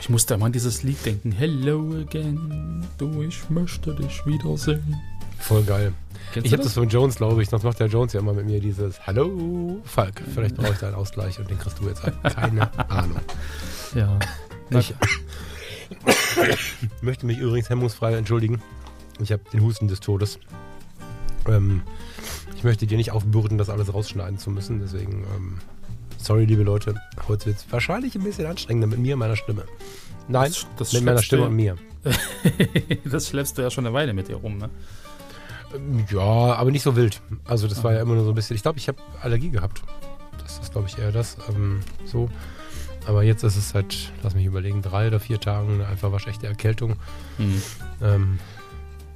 Ich musste immer an dieses Lied denken. Hello again, du, ich möchte dich wiedersehen. Voll geil. Kennst ich habe das von Jones, glaube ich. Sonst macht der Jones ja immer mit mir dieses Hallo, Falk. Vielleicht brauche ich da einen Ausgleich und den kriegst du jetzt halt. Keine Ahnung. Ja. Ich möchte mich übrigens hemmungsfrei entschuldigen. Ich habe den Husten des Todes. Ähm, ich möchte dir nicht aufbürden, das alles rausschneiden zu müssen. Deswegen, ähm, sorry, liebe Leute. Heute wird es wahrscheinlich ein bisschen anstrengender mit mir und meiner Stimme. Nein, das, das mit meiner Stimme und mir. das schleppst du ja schon eine Weile mit dir rum, ne? Ja, aber nicht so wild. Also das war ja immer nur so ein bisschen. Ich glaube, ich habe Allergie gehabt. Das ist, glaube ich, eher das. Ähm, so. Aber jetzt ist es seit, lass mich überlegen, drei oder vier Tagen eine einfach waschechte Erkältung. Mhm. Ähm,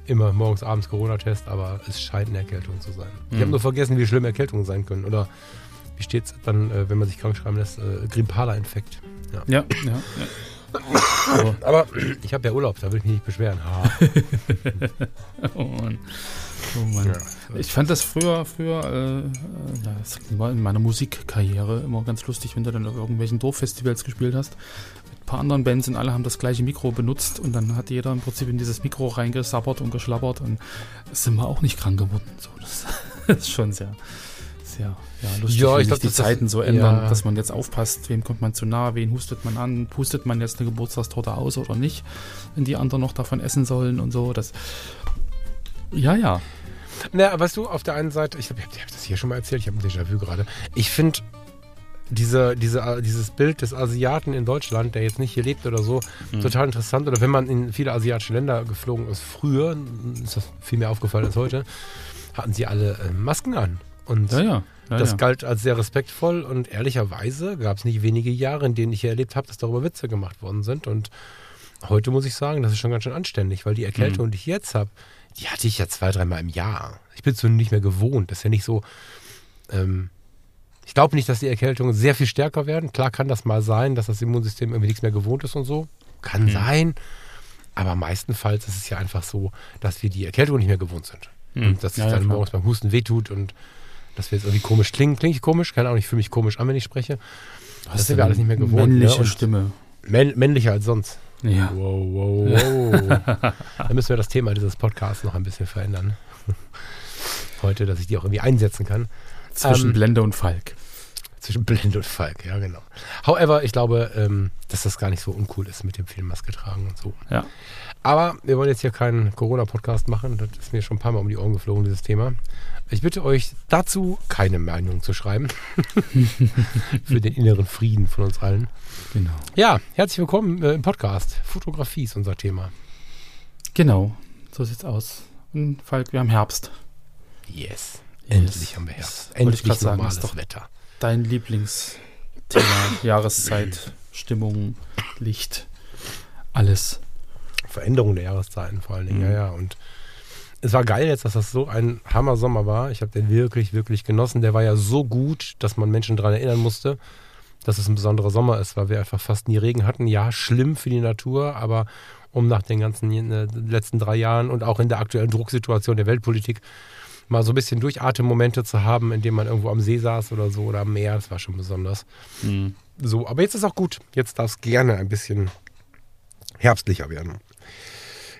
immer morgens, abends Corona-Test, aber es scheint eine Erkältung zu sein. Mhm. Ich habe nur vergessen, wie schlimm Erkältungen sein können. Oder wie steht es dann, äh, wenn man sich krank schreiben lässt, äh, grippaler Infekt. Ja, ja. ja, ja. Aber, aber ich habe ja Urlaub, da will ich mich nicht beschweren. oh Mann. Oh Mann. Ja, ich fand das früher, früher, äh, äh das war in meiner Musikkarriere immer ganz lustig, wenn du dann auf irgendwelchen Dorffestivals gespielt hast. Mit ein paar anderen Bands und alle haben das gleiche Mikro benutzt und dann hat jeder im Prinzip in dieses Mikro reingesabbert und geschlabbert und sind wir auch nicht krank geworden. So, das, das ist schon sehr, sehr ja, lustig, ja, ich glaube, die Zeiten so ändern, ja. dass man jetzt aufpasst, wem kommt man zu nah, wen hustet man an, pustet man jetzt eine Geburtstagstorte aus oder nicht, wenn die anderen noch davon essen sollen und so. Das, ja, ja. Na, weißt du, auf der einen Seite, ich glaube, ich habe das hier schon mal erzählt, ich habe ein Déjà-vu gerade. Ich finde diese, diese, dieses Bild des Asiaten in Deutschland, der jetzt nicht hier lebt oder so, mhm. total interessant. Oder wenn man in viele asiatische Länder geflogen ist, früher, ist das viel mehr aufgefallen als heute, hatten sie alle äh, Masken an. Und ja, ja. Ja, das galt als sehr respektvoll und ehrlicherweise gab es nicht wenige Jahre, in denen ich erlebt habe, dass darüber Witze gemacht worden sind. Und heute muss ich sagen, das ist schon ganz schön anständig, weil die Erkältung, mhm. die ich jetzt habe, die hatte ich ja zwei, dreimal im Jahr. Ich bin es so nicht mehr gewohnt. Das ist ja nicht so. Ähm, ich glaube nicht, dass die Erkältungen sehr viel stärker werden. Klar kann das mal sein, dass das Immunsystem irgendwie nichts mehr gewohnt ist und so. Kann mhm. sein. Aber meistenfalls ist es ja einfach so, dass wir die Erkältung nicht mehr gewohnt sind. Mhm. Und dass es ja, dann ja, morgens beim Husten wehtut und dass wir jetzt irgendwie komisch klingen. Klinge ich komisch? Keine Ahnung, ich fühle mich komisch an, wenn ich spreche. Was das sind wir alles nicht mehr gewohnt. Männliche ne? Stimme. Männ männlicher als sonst. Ja. Wow, wow, wow. Dann müssen wir das Thema dieses Podcasts noch ein bisschen verändern. Heute, dass ich die auch irgendwie einsetzen kann. Zwischen ähm, Blende und Falk. Zwischen Blende und Falk, ja, genau. However, ich glaube, ähm, dass das gar nicht so uncool ist mit dem viel Maske tragen und so. Ja. Aber wir wollen jetzt hier keinen Corona-Podcast machen. Das ist mir schon ein paar Mal um die Ohren geflogen, dieses Thema. Ich bitte euch dazu keine Meinung zu schreiben. Für den inneren Frieden von uns allen. Genau. Ja, herzlich willkommen äh, im Podcast. Fotografie ist unser Thema. Genau, so sieht's aus. Und Falk, wir haben Herbst. Yes. Endlich haben wir Herbst. Endlich normales sagen, ist doch Wetter. Dein Lieblingsthema, Jahreszeit, Stimmung, Licht, alles. Veränderung der Jahreszeiten vor allen Dingen, mhm. ja, ja. Und es war geil jetzt, dass das so ein Hammer-Sommer war. Ich habe den wirklich, wirklich genossen. Der war ja so gut, dass man Menschen daran erinnern musste, dass es ein besonderer Sommer ist, weil wir einfach fast nie Regen hatten. Ja, schlimm für die Natur, aber um nach den ganzen äh, letzten drei Jahren und auch in der aktuellen Drucksituation der Weltpolitik mal so ein bisschen Durchatemmomente zu haben, indem man irgendwo am See saß oder so oder am Meer, das war schon besonders. Mhm. So, aber jetzt ist auch gut. Jetzt darf es gerne ein bisschen herbstlicher werden.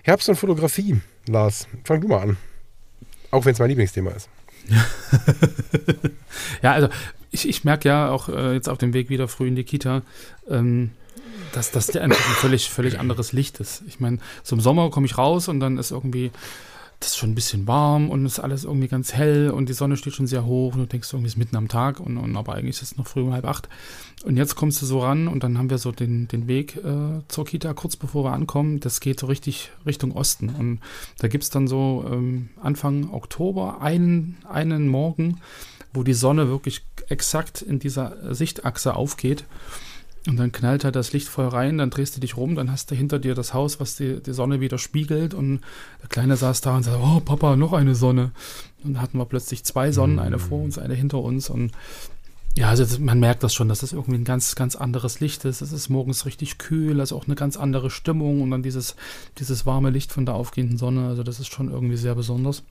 Herbst und Fotografie. Lars, fang du mal an. Auch wenn es mein Lieblingsthema ist. ja, also ich, ich merke ja auch äh, jetzt auf dem Weg wieder früh in die Kita, ähm, dass das einfach ein völlig, völlig anderes Licht ist. Ich meine, im Sommer komme ich raus und dann ist irgendwie das ist schon ein bisschen warm und ist alles irgendwie ganz hell und die Sonne steht schon sehr hoch und du denkst irgendwie, es ist mitten am Tag und, und aber eigentlich ist es noch früh um halb acht. Und jetzt kommst du so ran und dann haben wir so den, den Weg äh, zur Kita kurz bevor wir ankommen. Das geht so richtig Richtung Osten. Und da gibt es dann so ähm, Anfang Oktober einen, einen Morgen, wo die Sonne wirklich exakt in dieser Sichtachse aufgeht. Und dann knallt halt das Licht voll rein, dann drehst du dich rum, dann hast du hinter dir das Haus, was die, die Sonne wieder spiegelt. Und der Kleine saß da und sagte, oh Papa, noch eine Sonne. Und dann hatten wir plötzlich zwei Sonnen, eine vor uns, eine hinter uns. Und ja, also das, man merkt das schon, dass das irgendwie ein ganz, ganz anderes Licht ist. Es ist morgens richtig kühl, also auch eine ganz andere Stimmung und dann dieses, dieses warme Licht von der aufgehenden Sonne. Also das ist schon irgendwie sehr besonders.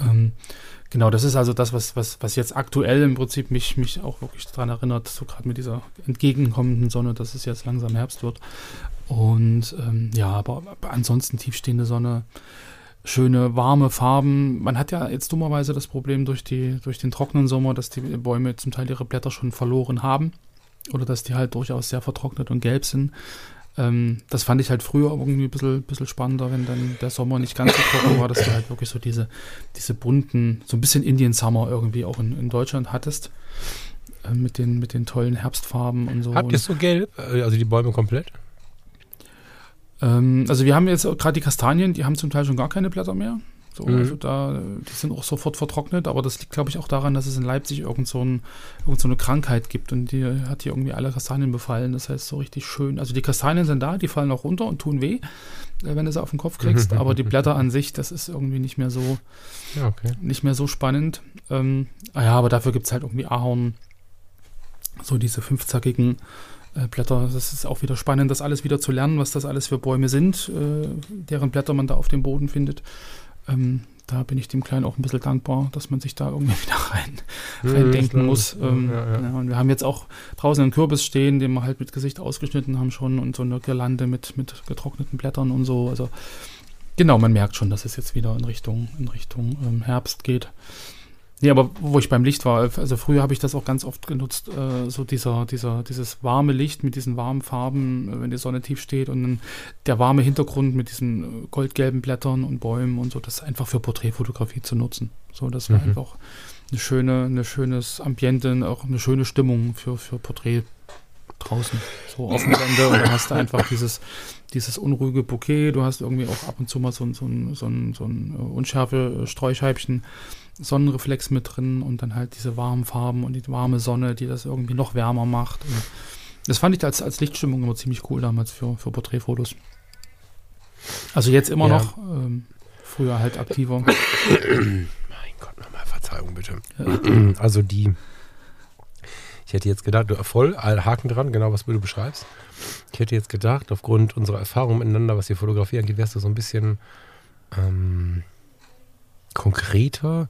Ähm, genau, das ist also das, was, was, was jetzt aktuell im Prinzip mich, mich auch wirklich daran erinnert, so gerade mit dieser entgegenkommenden Sonne, dass es jetzt langsam Herbst wird. Und ähm, ja, aber, ansonsten tiefstehende Sonne, schöne, warme Farben. Man hat ja jetzt dummerweise das Problem durch, die, durch den trockenen Sommer, dass die Bäume zum Teil ihre Blätter schon verloren haben oder dass die halt durchaus sehr vertrocknet und gelb sind. Ähm, das fand ich halt früher irgendwie ein bisschen, bisschen spannender, wenn dann der Sommer nicht ganz so trocken war, dass du halt wirklich so diese, diese bunten, so ein bisschen Indian Summer irgendwie auch in, in Deutschland hattest. Äh, mit, den, mit den tollen Herbstfarben und so. Habt ihr so gelb? Äh, also die Bäume komplett? Ähm, also wir haben jetzt gerade die Kastanien, die haben zum Teil schon gar keine Blätter mehr. So, mhm. also da, die sind auch sofort vertrocknet, aber das liegt, glaube ich, auch daran, dass es in Leipzig irgend so, ein, irgend so eine Krankheit gibt und die hat hier irgendwie alle Kastanien befallen. Das heißt, so richtig schön. Also die Kastanien sind da, die fallen auch runter und tun weh, äh, wenn du sie auf den Kopf kriegst, aber die Blätter an sich, das ist irgendwie nicht mehr so, ja, okay. nicht mehr so spannend. Ähm, ah ja, aber dafür gibt es halt irgendwie Ahorn, so diese fünfzackigen äh, Blätter. Das ist auch wieder spannend, das alles wieder zu lernen, was das alles für Bäume sind, äh, deren Blätter man da auf dem Boden findet. Ähm, da bin ich dem Kleinen auch ein bisschen dankbar, dass man sich da irgendwie wieder rein, rein denken muss. Ähm, ja, ja. Ja, und wir haben jetzt auch draußen einen Kürbis stehen, den wir halt mit Gesicht ausgeschnitten haben schon und so eine Girlande mit, mit getrockneten Blättern und so. Also genau, man merkt schon, dass es jetzt wieder in Richtung, in Richtung ähm, Herbst geht. Nee, aber wo ich beim Licht war, also früher habe ich das auch ganz oft genutzt, äh, so dieser, dieser, dieses warme Licht mit diesen warmen Farben, äh, wenn die Sonne tief steht und dann der warme Hintergrund mit diesen äh, goldgelben Blättern und Bäumen und so, das einfach für Porträtfotografie zu nutzen. So, das war mhm. einfach eine schöne, eine schönes Ambiente, auch eine schöne Stimmung für, für Porträt draußen, so auf dem Gelände und dann hast du einfach dieses, dieses unruhige Bouquet, du hast irgendwie auch ab und zu mal so, so, so, so ein, so ein unschärfe Streuscheibchen Sonnenreflex mit drin und dann halt diese warmen Farben und die warme Sonne, die das irgendwie noch wärmer macht. Und das fand ich als, als Lichtstimmung immer ziemlich cool damals für, für Porträtfotos. Also jetzt immer ja. noch, ähm, früher halt aktiver. mein Gott, nochmal Verzeihung bitte. Ja. Also die, ich hätte jetzt gedacht, voll, Haken dran, genau was du beschreibst. Ich hätte jetzt gedacht, aufgrund unserer Erfahrung miteinander, was die Fotografie angeht, wärst du so ein bisschen ähm, konkreter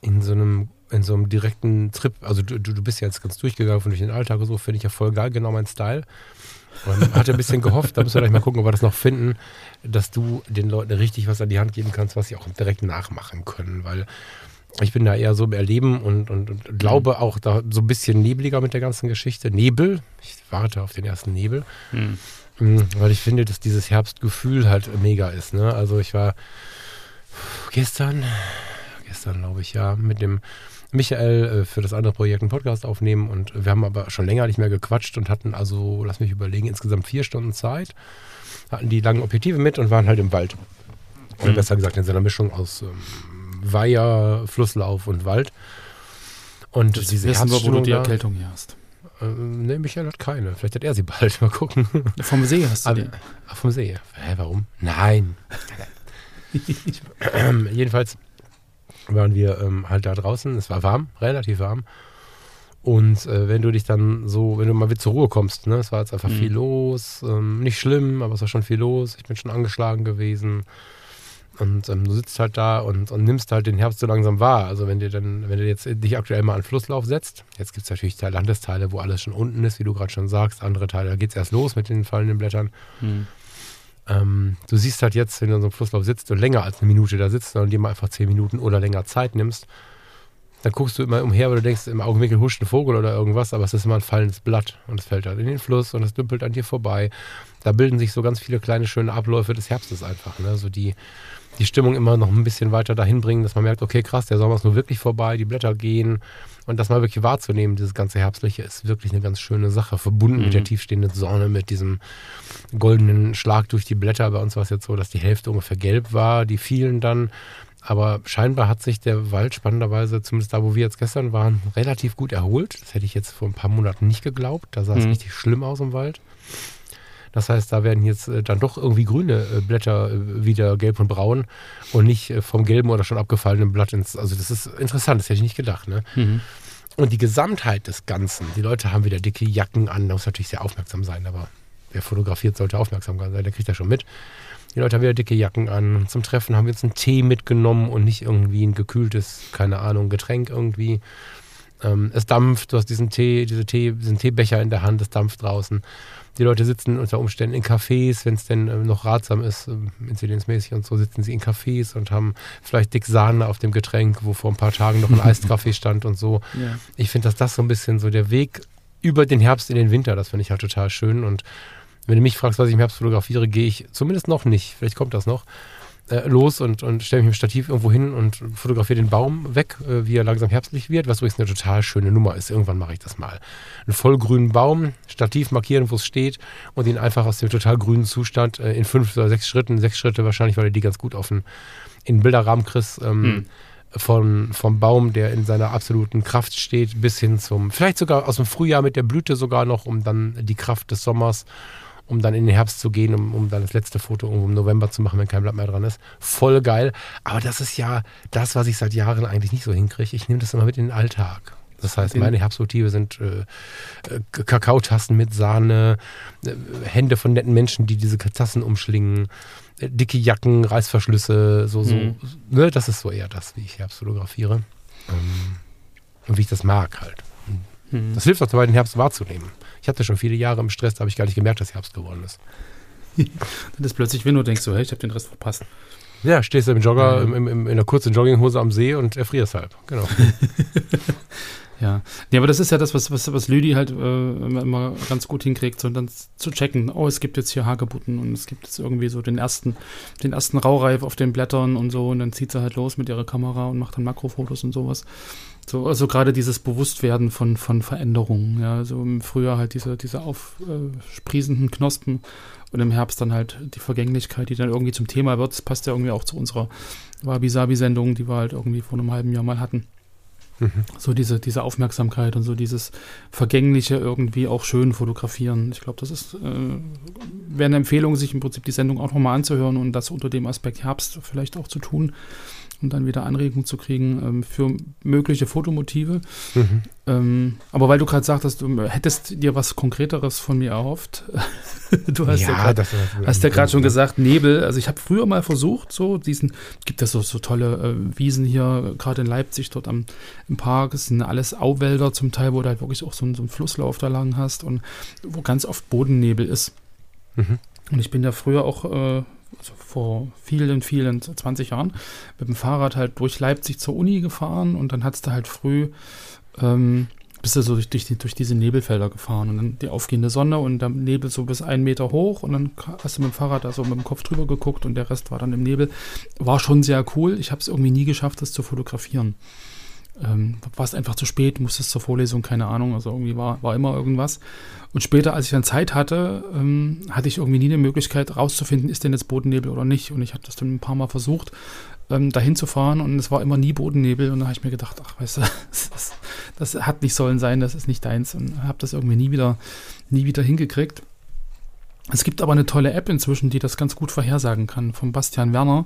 in so einem in so einem direkten Trip, also du, du bist ja jetzt ganz durchgegangen durch den Alltag und so, finde ich ja voll geil, genau mein Style. Und hatte ein bisschen gehofft, da müssen wir gleich mal gucken, ob wir das noch finden, dass du den Leuten richtig was an die Hand geben kannst, was sie auch direkt nachmachen können, weil ich bin da eher so im Erleben und, und, und glaube mhm. auch da so ein bisschen nebliger mit der ganzen Geschichte. Nebel, ich warte auf den ersten Nebel, mhm. weil ich finde, dass dieses Herbstgefühl halt mega ist. Ne? Also ich war gestern, gestern glaube ich, ja, mit dem Michael äh, für das andere Projekt einen Podcast aufnehmen und wir haben aber schon länger nicht mehr gequatscht und hatten also, lass mich überlegen, insgesamt vier Stunden Zeit, hatten die langen Objektive mit und waren halt im Wald. Oder mhm. besser gesagt in so einer Mischung aus ähm, Weiher, Flusslauf und Wald. Und das diese wissen wir, wo du die Erkältung hier hast. Äh, ne, Michael hat keine. Vielleicht hat er sie bald. Mal gucken. Vom See hast du die. Ach, vom See. Hä, warum? Nein. jedenfalls waren wir ähm, halt da draußen. Es war warm, relativ warm. Und äh, wenn du dich dann so, wenn du mal wieder zur Ruhe kommst, ne, es war jetzt einfach mhm. viel los, ähm, nicht schlimm, aber es war schon viel los. Ich bin schon angeschlagen gewesen. Und ähm, du sitzt halt da und, und, nimmst halt den Herbst so langsam wahr. Also wenn dir dann, wenn du jetzt dich aktuell mal an Flusslauf setzt, jetzt gibt es natürlich Landesteile, wo alles schon unten ist, wie du gerade schon sagst, andere Teile, da geht es erst los mit den fallenden Blättern. Mhm. Ähm, du siehst halt jetzt, wenn du in so einem Flusslauf sitzt und länger als eine Minute da sitzt und dir mal einfach zehn Minuten oder länger Zeit nimmst, dann guckst du immer umher, weil du denkst, im Augenwinkel huscht ein Vogel oder irgendwas, aber es ist immer ein fallendes Blatt und es fällt halt in den Fluss und es dümpelt an dir vorbei. Da bilden sich so ganz viele kleine schöne Abläufe des Herbstes einfach, ne? so die die Stimmung immer noch ein bisschen weiter dahin bringen, dass man merkt, okay, krass, der Sommer ist nur wirklich vorbei, die Blätter gehen und das mal wirklich wahrzunehmen, dieses ganze Herbstliche, ist wirklich eine ganz schöne Sache, verbunden mhm. mit der mhm. tiefstehenden Sonne, mit diesem goldenen Schlag durch die Blätter. Bei uns war es jetzt so, dass die Hälfte ungefähr gelb war, die fielen dann Aber scheinbar hat sich der Wald spannenderweise, zumindest da, wo wir jetzt gestern waren, relativ gut erholt. Das hätte ich jetzt vor ein paar Monaten nicht geglaubt. Da sah es Mhm. richtig schlimm aus im Wald. Das heißt, da werden jetzt äh, dann doch irgendwie grüne äh, Blätter äh, wieder gelb und braun und nicht vom gelben oder schon abgefallenen Blatt ins. Also, das ist interessant, das hätte ich nicht gedacht. Ne? Mhm. Und die Gesamtheit des Ganzen, die Leute haben wieder dicke Jacken an, da muss natürlich sehr aufmerksam sein, aber wer fotografiert, sollte aufmerksam sein, der kriegt das schon mit. Die Leute haben wieder dicke Jacken an. Zum Treffen haben wir jetzt einen Tee mitgenommen und nicht irgendwie ein gekühltes, keine Ahnung, Getränk irgendwie. Ähm, es dampft, du hast diesen Tee, diese Tee, diesen Teebecher in der Hand, es dampft draußen. Die Leute sitzen unter Umständen in Cafés, wenn es denn ähm, noch ratsam ist, ähm, inzidenzmäßig und so, sitzen sie in Cafés und haben vielleicht dick Sahne auf dem Getränk, wo vor ein paar Tagen noch ein Eiskaffee stand und so. Ja. Ich finde, dass das so ein bisschen so der Weg über den Herbst in den Winter, das finde ich halt total schön. Und wenn du mich fragst, was ich im Herbst fotografiere, gehe ich zumindest noch nicht, vielleicht kommt das noch, äh, los und, und stelle mich mit dem Stativ irgendwo hin und fotografiere den Baum weg, äh, wie er langsam herbstlich wird, was übrigens eine total schöne Nummer ist. Irgendwann mache ich das mal. Einen vollgrünen Baum, Stativ markieren, wo es steht und ihn einfach aus dem total grünen Zustand äh, in fünf oder sechs Schritten, sechs Schritte wahrscheinlich, weil er die ganz gut offen in den Bilderrahmen kriegst, ähm, Hm. von, vom Baum, der in seiner absoluten Kraft steht, bis hin zum, vielleicht sogar aus dem Frühjahr mit der Blüte sogar noch, um dann die Kraft des Sommers, um dann in den Herbst zu gehen, um, um dann das letzte Foto irgendwo im November zu machen, wenn kein Blatt mehr dran ist. Voll geil. Aber das ist ja das, was ich seit Jahren eigentlich nicht so hinkriege. Ich nehme das immer mit in den Alltag. Das heißt, meine Herbstmotive sind äh, äh, Kakaotassen mit Sahne, äh, Hände von netten Menschen, die diese Tassen umschlingen, äh, dicke Jacken, Reißverschlüsse, so, so. Mhm. Ne, das ist so eher das, wie ich Herbst fotografiere. Ähm, und wie ich das mag halt. Mhm. Das hilft auch dabei, den Herbst wahrzunehmen. Ich hatte schon viele Jahre im Stress, da habe ich gar nicht gemerkt, dass Herbst geworden ist. Dann ist plötzlich, du denkst, so, hey, ich habe den Rest verpasst. Ja, stehst du im Jogger, Mhm. im, im, in einer kurzen Jogginghose am See und erfrierst halt. Genau. Ja. Nee, aber das ist ja das, was, was, was Lüdi halt äh, immer, immer ganz gut hinkriegt, so dann zu checken, oh, es gibt jetzt hier Hagebutten und es gibt jetzt irgendwie so den ersten, den ersten Raureif auf den Blättern und so und dann zieht sie halt los mit ihrer Kamera und macht dann Makrofotos und sowas. So, also gerade dieses Bewusstwerden von, von Veränderungen, ja, so im Frühjahr halt diese, diese aufsprießenden Knospen und im Herbst dann halt die Vergänglichkeit, die dann irgendwie zum Thema wird. Das passt ja irgendwie auch zu unserer Wabi-Sabi-Sendung, die wir halt irgendwie vor einem halben Jahr mal hatten Mhm. so diese, diese Aufmerksamkeit und so dieses Vergängliche irgendwie auch schön fotografieren. Ich glaube, das ist äh, wäre eine Empfehlung, sich im Prinzip die Sendung auch nochmal anzuhören und das unter dem Aspekt Herbst vielleicht auch zu tun, um dann wieder Anregung zu kriegen ähm, für mögliche Fotomotive. Mhm. Ähm, aber weil du gerade sagtest, du hättest dir was Konkreteres von mir erhofft. du hast ja, ja gerade schon gesagt, Nebel. Also ich habe früher mal versucht, so diesen, gibt es so, so tolle äh, Wiesen hier, gerade in Leipzig, dort am, im Park. Es sind alles Auwälder zum Teil, wo du halt wirklich auch so, einen- so einen Flusslauf da lang hast und wo ganz oft Bodennebel ist. Mhm. Und ich bin da früher auch äh, also vor vielen, vielen, 20 Jahren mit dem Fahrrad halt durch Leipzig zur Uni gefahren und dann hattest du halt früh, ähm, bist du so durch, durch, durch diese Nebelfelder gefahren und dann die aufgehende Sonne und der Nebel so bis einen Meter hoch und dann hast du mit dem Fahrrad da so mit dem Kopf drüber geguckt und der Rest war dann im Nebel. War schon sehr cool. Ich habe es irgendwie nie geschafft, das zu fotografieren. Ähm, warst einfach zu spät, musstest zur Vorlesung, keine Ahnung, also irgendwie war, war immer irgendwas. Und später, als ich dann Zeit hatte, ähm, hatte ich irgendwie nie eine Möglichkeit rauszufinden, ist denn jetzt Bodennebel oder nicht. Und ich habe das dann ein paar Mal versucht, ähm, dahin zu fahren und es war immer nie Bodennebel. Und da habe ich mir gedacht, ach, weißt du, das, das, hat nicht sollen sein, das ist nicht deins. Und habe das irgendwie nie wieder, nie wieder hingekriegt. Es gibt aber eine tolle App inzwischen, die das ganz gut vorhersagen kann, von Bastian Werner.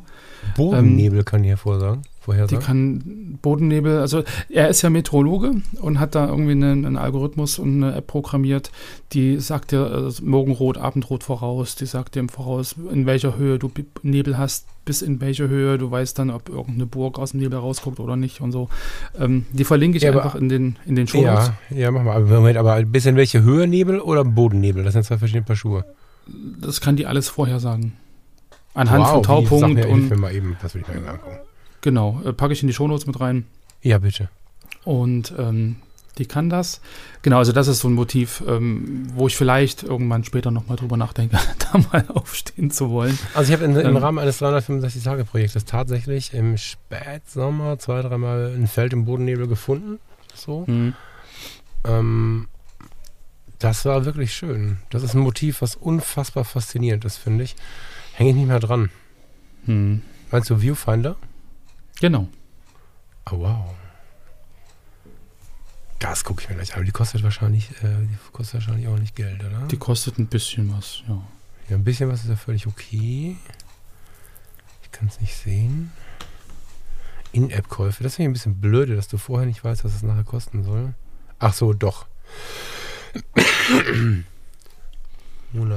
Bodennebel kann ich hervorsagen. Die Vorhersagen. kann Bodennebel, also er ist ja Meteorologe und hat da irgendwie einen, einen Algorithmus und eine App programmiert, die sagt dir äh, Morgenrot, Abendrot voraus, die sagt dir im Voraus, in welcher Höhe du Nebel hast, bis in welche Höhe, du weißt dann, ob irgendeine Burg aus dem Nebel rausguckt oder nicht und so. Ähm, die verlinke ich Ja, aber- einfach in den, in den Show. Ja, ja, mach mal. Aber Moment, aber ein bisschen welche Höhe Nebel oder Bodennebel? Das sind zwei verschiedene Paar Schuhe. Das kann die alles vorhersagen. Anhand von wie, sag Taupunkt und mal eben, das will ich mir angucken. Genau, äh, packe ich in die Shownotes mit rein. Ja, bitte. Und ähm, die kann das. Genau, also das ist so ein Motiv, ähm, wo ich vielleicht irgendwann später nochmal drüber nachdenke, da mal aufstehen zu wollen. Also ich habe in, im Ähm. Rahmen eines 365-Tage-Projektes tatsächlich im Spätsommer zwei, dreimal ein Feld im Bodennebel gefunden. So. Hm. Ähm, das war wirklich schön. Das ist ein Motiv, was unfassbar faszinierend ist, finde ich. Hänge ich nicht mehr dran. Hm. Meinst du Viewfinder? Genau. Oh, wow. Das gucke ich mir gleich an. Aber die kostet wahrscheinlich, äh, die kostet wahrscheinlich auch nicht Geld, oder? Die kostet ein bisschen was, ja. Ja, ein bisschen was ist ja völlig okay. Ich kann es nicht sehen. In-App-Käufe. Das finde ich ein bisschen blöde, dass du vorher nicht weißt, was es nachher kosten soll. Ach so, doch.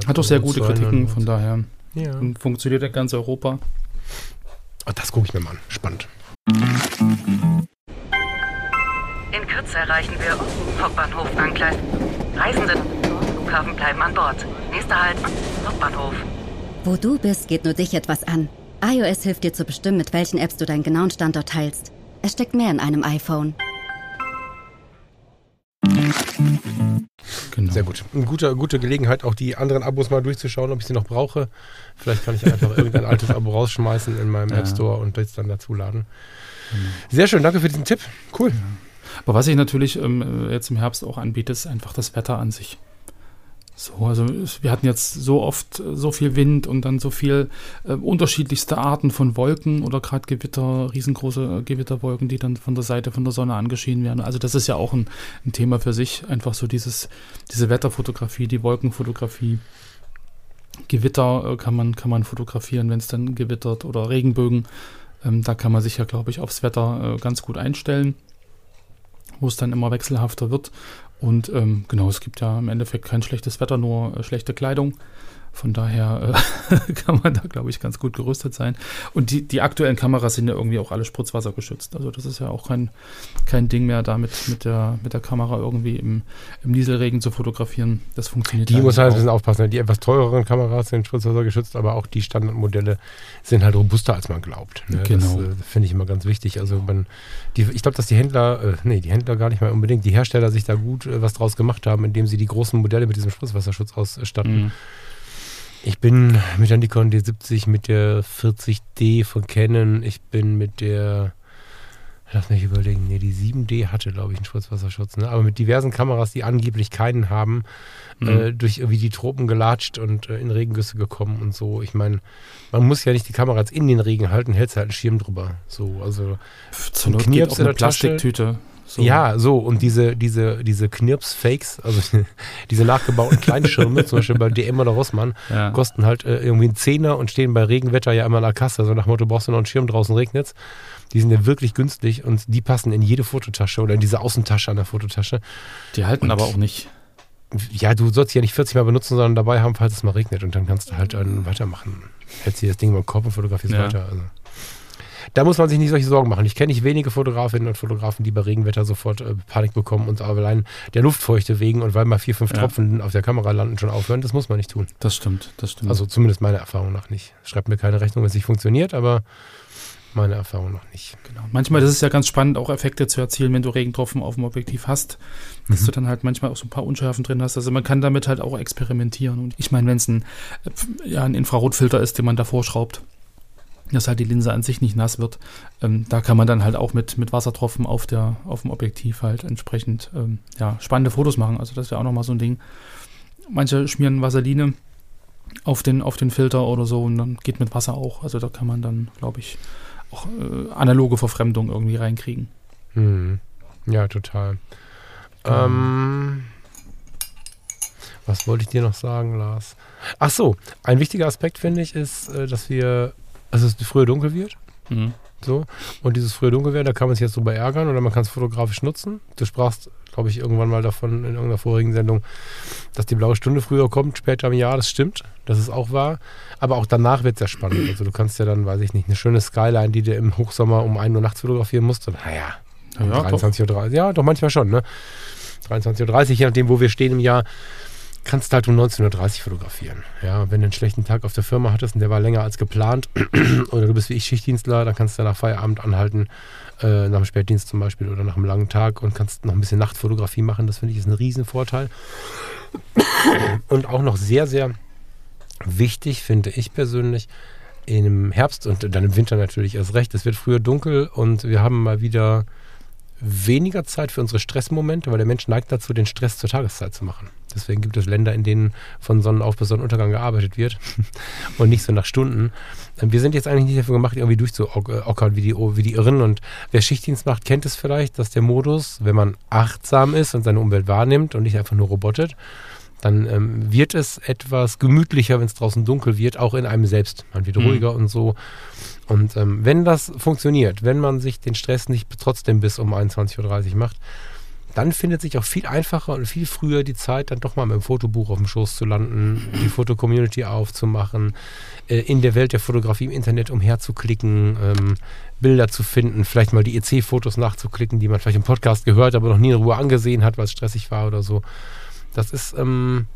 Hat doch sehr gute Kritiken, von daher. Ja. Funktioniert in ganz Europa. Ach, das gucke ich mir mal an. Spannend. In Kürze erreichen wir Hauptbahnhof Angleis. Reisende Flughafen bleiben an Bord. Nächster Halt, Hauptbahnhof. Wo du bist, geht nur dich etwas an. iOS hilft dir zu bestimmen, mit welchen Apps du deinen genauen Standort teilst. Es steckt mehr in einem iPhone. Sehr gut. Eine gute, gute Gelegenheit, auch die anderen Abos mal durchzuschauen, ob ich sie noch brauche. Vielleicht kann ich einfach irgendein altes Abo rausschmeißen in meinem Ja. App Store und das dann dazuladen. Sehr schön, danke für diesen Tipp. Cool. Aber was ich natürlich ähm, jetzt im Herbst auch anbiete, ist einfach das Wetter an sich. So, also wir hatten jetzt so oft äh, so viel Wind und dann so viel äh, unterschiedlichste Arten von Wolken oder gerade Gewitter, riesengroße äh, Gewitterwolken, die dann von der Seite von der Sonne angeschienen werden. Also das ist ja auch ein, ein Thema für sich, einfach so dieses, diese Wetterfotografie, die Wolkenfotografie. Gewitter äh, kann man, kann man fotografieren, wenn es dann gewittert oder Regenbögen. Ähm, da kann man sich ja, glaube ich, aufs Wetter äh, ganz gut einstellen wo es dann immer wechselhafter wird. Und ähm, genau, es gibt ja im Endeffekt kein schlechtes Wetter, nur äh, schlechte Kleidung. Von daher äh, kann man da, glaube ich, ganz gut gerüstet sein. Und die, die aktuellen Kameras sind ja irgendwie auch alle spritzwassergeschützt. Also das ist ja auch kein, kein Ding mehr, damit mit der, mit der Kamera irgendwie im, im Nieselregen zu fotografieren. Das funktioniert Die muss halt ein bisschen aufpassen. Die etwas teureren Kameras sind Spritzwasser geschützt, aber auch die Standardmodelle sind halt robuster, als man glaubt. Ne? Genau. Das äh, finde ich immer ganz wichtig. Also man, die, ich glaube, dass die Händler, äh, nee, die Händler gar nicht mal unbedingt, die Hersteller sich da gut äh, was draus gemacht haben, indem sie die großen Modelle mit diesem Spritzwasserschutz ausstatten. Mhm. Ich bin mit der Nikon D70, mit der 40D von Canon, ich bin mit der, lass mich überlegen, nee, die 7D hatte, glaube ich, einen Spritzwasserschutz, ne? aber mit diversen Kameras, die angeblich keinen haben, Mhm. äh, durch irgendwie die Tropen gelatscht und äh, in Regengüsse gekommen und so. Ich meine, man muss ja nicht die Kamera jetzt in den Regen halten, hältst halt einen Schirm drüber. So, also Pff, Zur Not geht auch eine der Tasche. So. ja, so und diese, diese, diese Knirps-Fakes, also diese nachgebauten Kleinschirme, zum Beispiel bei DM oder Rossmann, Ja. kosten halt äh, irgendwie einen Zehner und stehen bei Regenwetter ja immer an der Kasse. So nach dem Motto, brauchst du noch einen Schirm, draußen regnet's. Die sind ja wirklich günstig und die passen in jede Fototasche oder in diese Außentasche an der Fototasche. Die halten Und- aber auch nicht. Ja, du sollst sie ja nicht 40 Mal benutzen, sondern dabei haben, falls es mal regnet und dann kannst du halt dann weitermachen. Hältst dir das Ding beim Kopf und fotografierst Ja. weiter. Also. Da muss man sich nicht solche Sorgen machen. Ich kenne nicht wenige Fotografinnen und Fotografen, die bei Regenwetter sofort äh, Panik bekommen und allein der Luftfeuchte wegen und weil mal vier, fünf Ja. Tropfen auf der Kamera landen, schon aufhören. Das muss man nicht tun. Das stimmt, das stimmt. Also zumindest meiner Erfahrung nach nicht. Schreibt mir keine Rechnung, wenn es nicht funktioniert, aber meiner Erfahrung nach nicht. Genau. Manchmal ist es ja ganz spannend, auch Effekte zu erzielen, wenn du Regentropfen auf dem Objektiv hast, dass Mhm. du dann halt manchmal auch so ein paar Unschärfen drin hast. Also man kann damit halt auch experimentieren. Und ich meine, wenn es ein, äh, ja, ein Infrarotfilter ist, den man davor schraubt, dass halt die Linse an sich nicht nass wird, ähm, da kann man dann halt auch mit, mit Wassertropfen auf, der, auf dem Objektiv halt entsprechend ähm, ja, spannende Fotos machen. Also das wäre auch nochmal so ein Ding. Manche schmieren Vaseline auf den, auf den Filter oder so und dann geht mit Wasser auch. Also da kann man dann, glaube ich, auch äh, analoge Verfremdung irgendwie reinkriegen. Hm. Ja, total. Ähm, was wollte ich dir noch sagen, Lars? Ach so, ein wichtiger Aspekt finde ich ist, äh, dass wir, also dass es früher dunkel wird. Mhm. So. Und dieses früher dunkel werden, da kann man sich jetzt drüber ärgern oder man kann es fotografisch nutzen. Du sprachst, glaube ich, irgendwann mal davon in irgendeiner vorigen Sendung, dass die blaue Stunde früher kommt, später im Jahr. Das stimmt, das ist auch wahr. Aber auch danach wird es ja spannend. Also du kannst ja dann, weiß ich nicht, eine schöne Skyline, die du im Hochsommer um 1 Uhr nachts fotografieren musst. Und, naja, Ja, ja, doch. 23.30 Uhr. Ja, doch manchmal schon, ne? 23.30 Uhr, je nachdem, wo wir stehen im Jahr, kannst halt um 19.30 Uhr fotografieren. Ja, wenn du einen schlechten Tag auf der Firma hattest und der war länger als geplant, oder du bist wie ich Schichtdienstler, dann kannst du nach Feierabend anhalten, äh, nach dem Spätdienst zum Beispiel oder nach einem langen Tag und kannst noch ein bisschen Nachtfotografie machen. Das finde ich ist ein Riesenvorteil. Und auch noch sehr, sehr wichtig, finde ich persönlich, im Herbst und dann im Winter natürlich erst recht. Es wird früher dunkel und wir haben mal wieder weniger Zeit für unsere Stressmomente, weil der Mensch neigt dazu, den Stress zur Tageszeit zu machen. Deswegen gibt es Länder, in denen von Sonnenauf bis Sonnenuntergang gearbeitet wird und nicht so nach Stunden. Ähm, wir sind jetzt eigentlich nicht dafür gemacht, irgendwie durchzuockern wie die, wie die Irren. Und wer Schichtdienst macht, kennt es vielleicht, dass der Modus, wenn man achtsam ist und seine Umwelt wahrnimmt und nicht einfach nur robotet, dann ähm, wird es etwas gemütlicher, wenn es draußen dunkel wird, auch in einem selbst. Man wird mhm. ruhiger und so. Und ähm, wenn das funktioniert, wenn man sich den Stress nicht trotzdem bis um 21.30 Uhr macht, dann findet sich auch viel einfacher und viel früher die Zeit, dann doch mal mit dem Fotobuch auf dem Schoß zu landen, die Fotocommunity aufzumachen, äh, in der Welt der Fotografie im Internet umherzuklicken, ähm, Bilder zu finden, vielleicht mal die EC-Fotos nachzuklicken, die man vielleicht im Podcast gehört, aber noch nie in Ruhe angesehen hat, weil es stressig war oder so. Das ist ähm,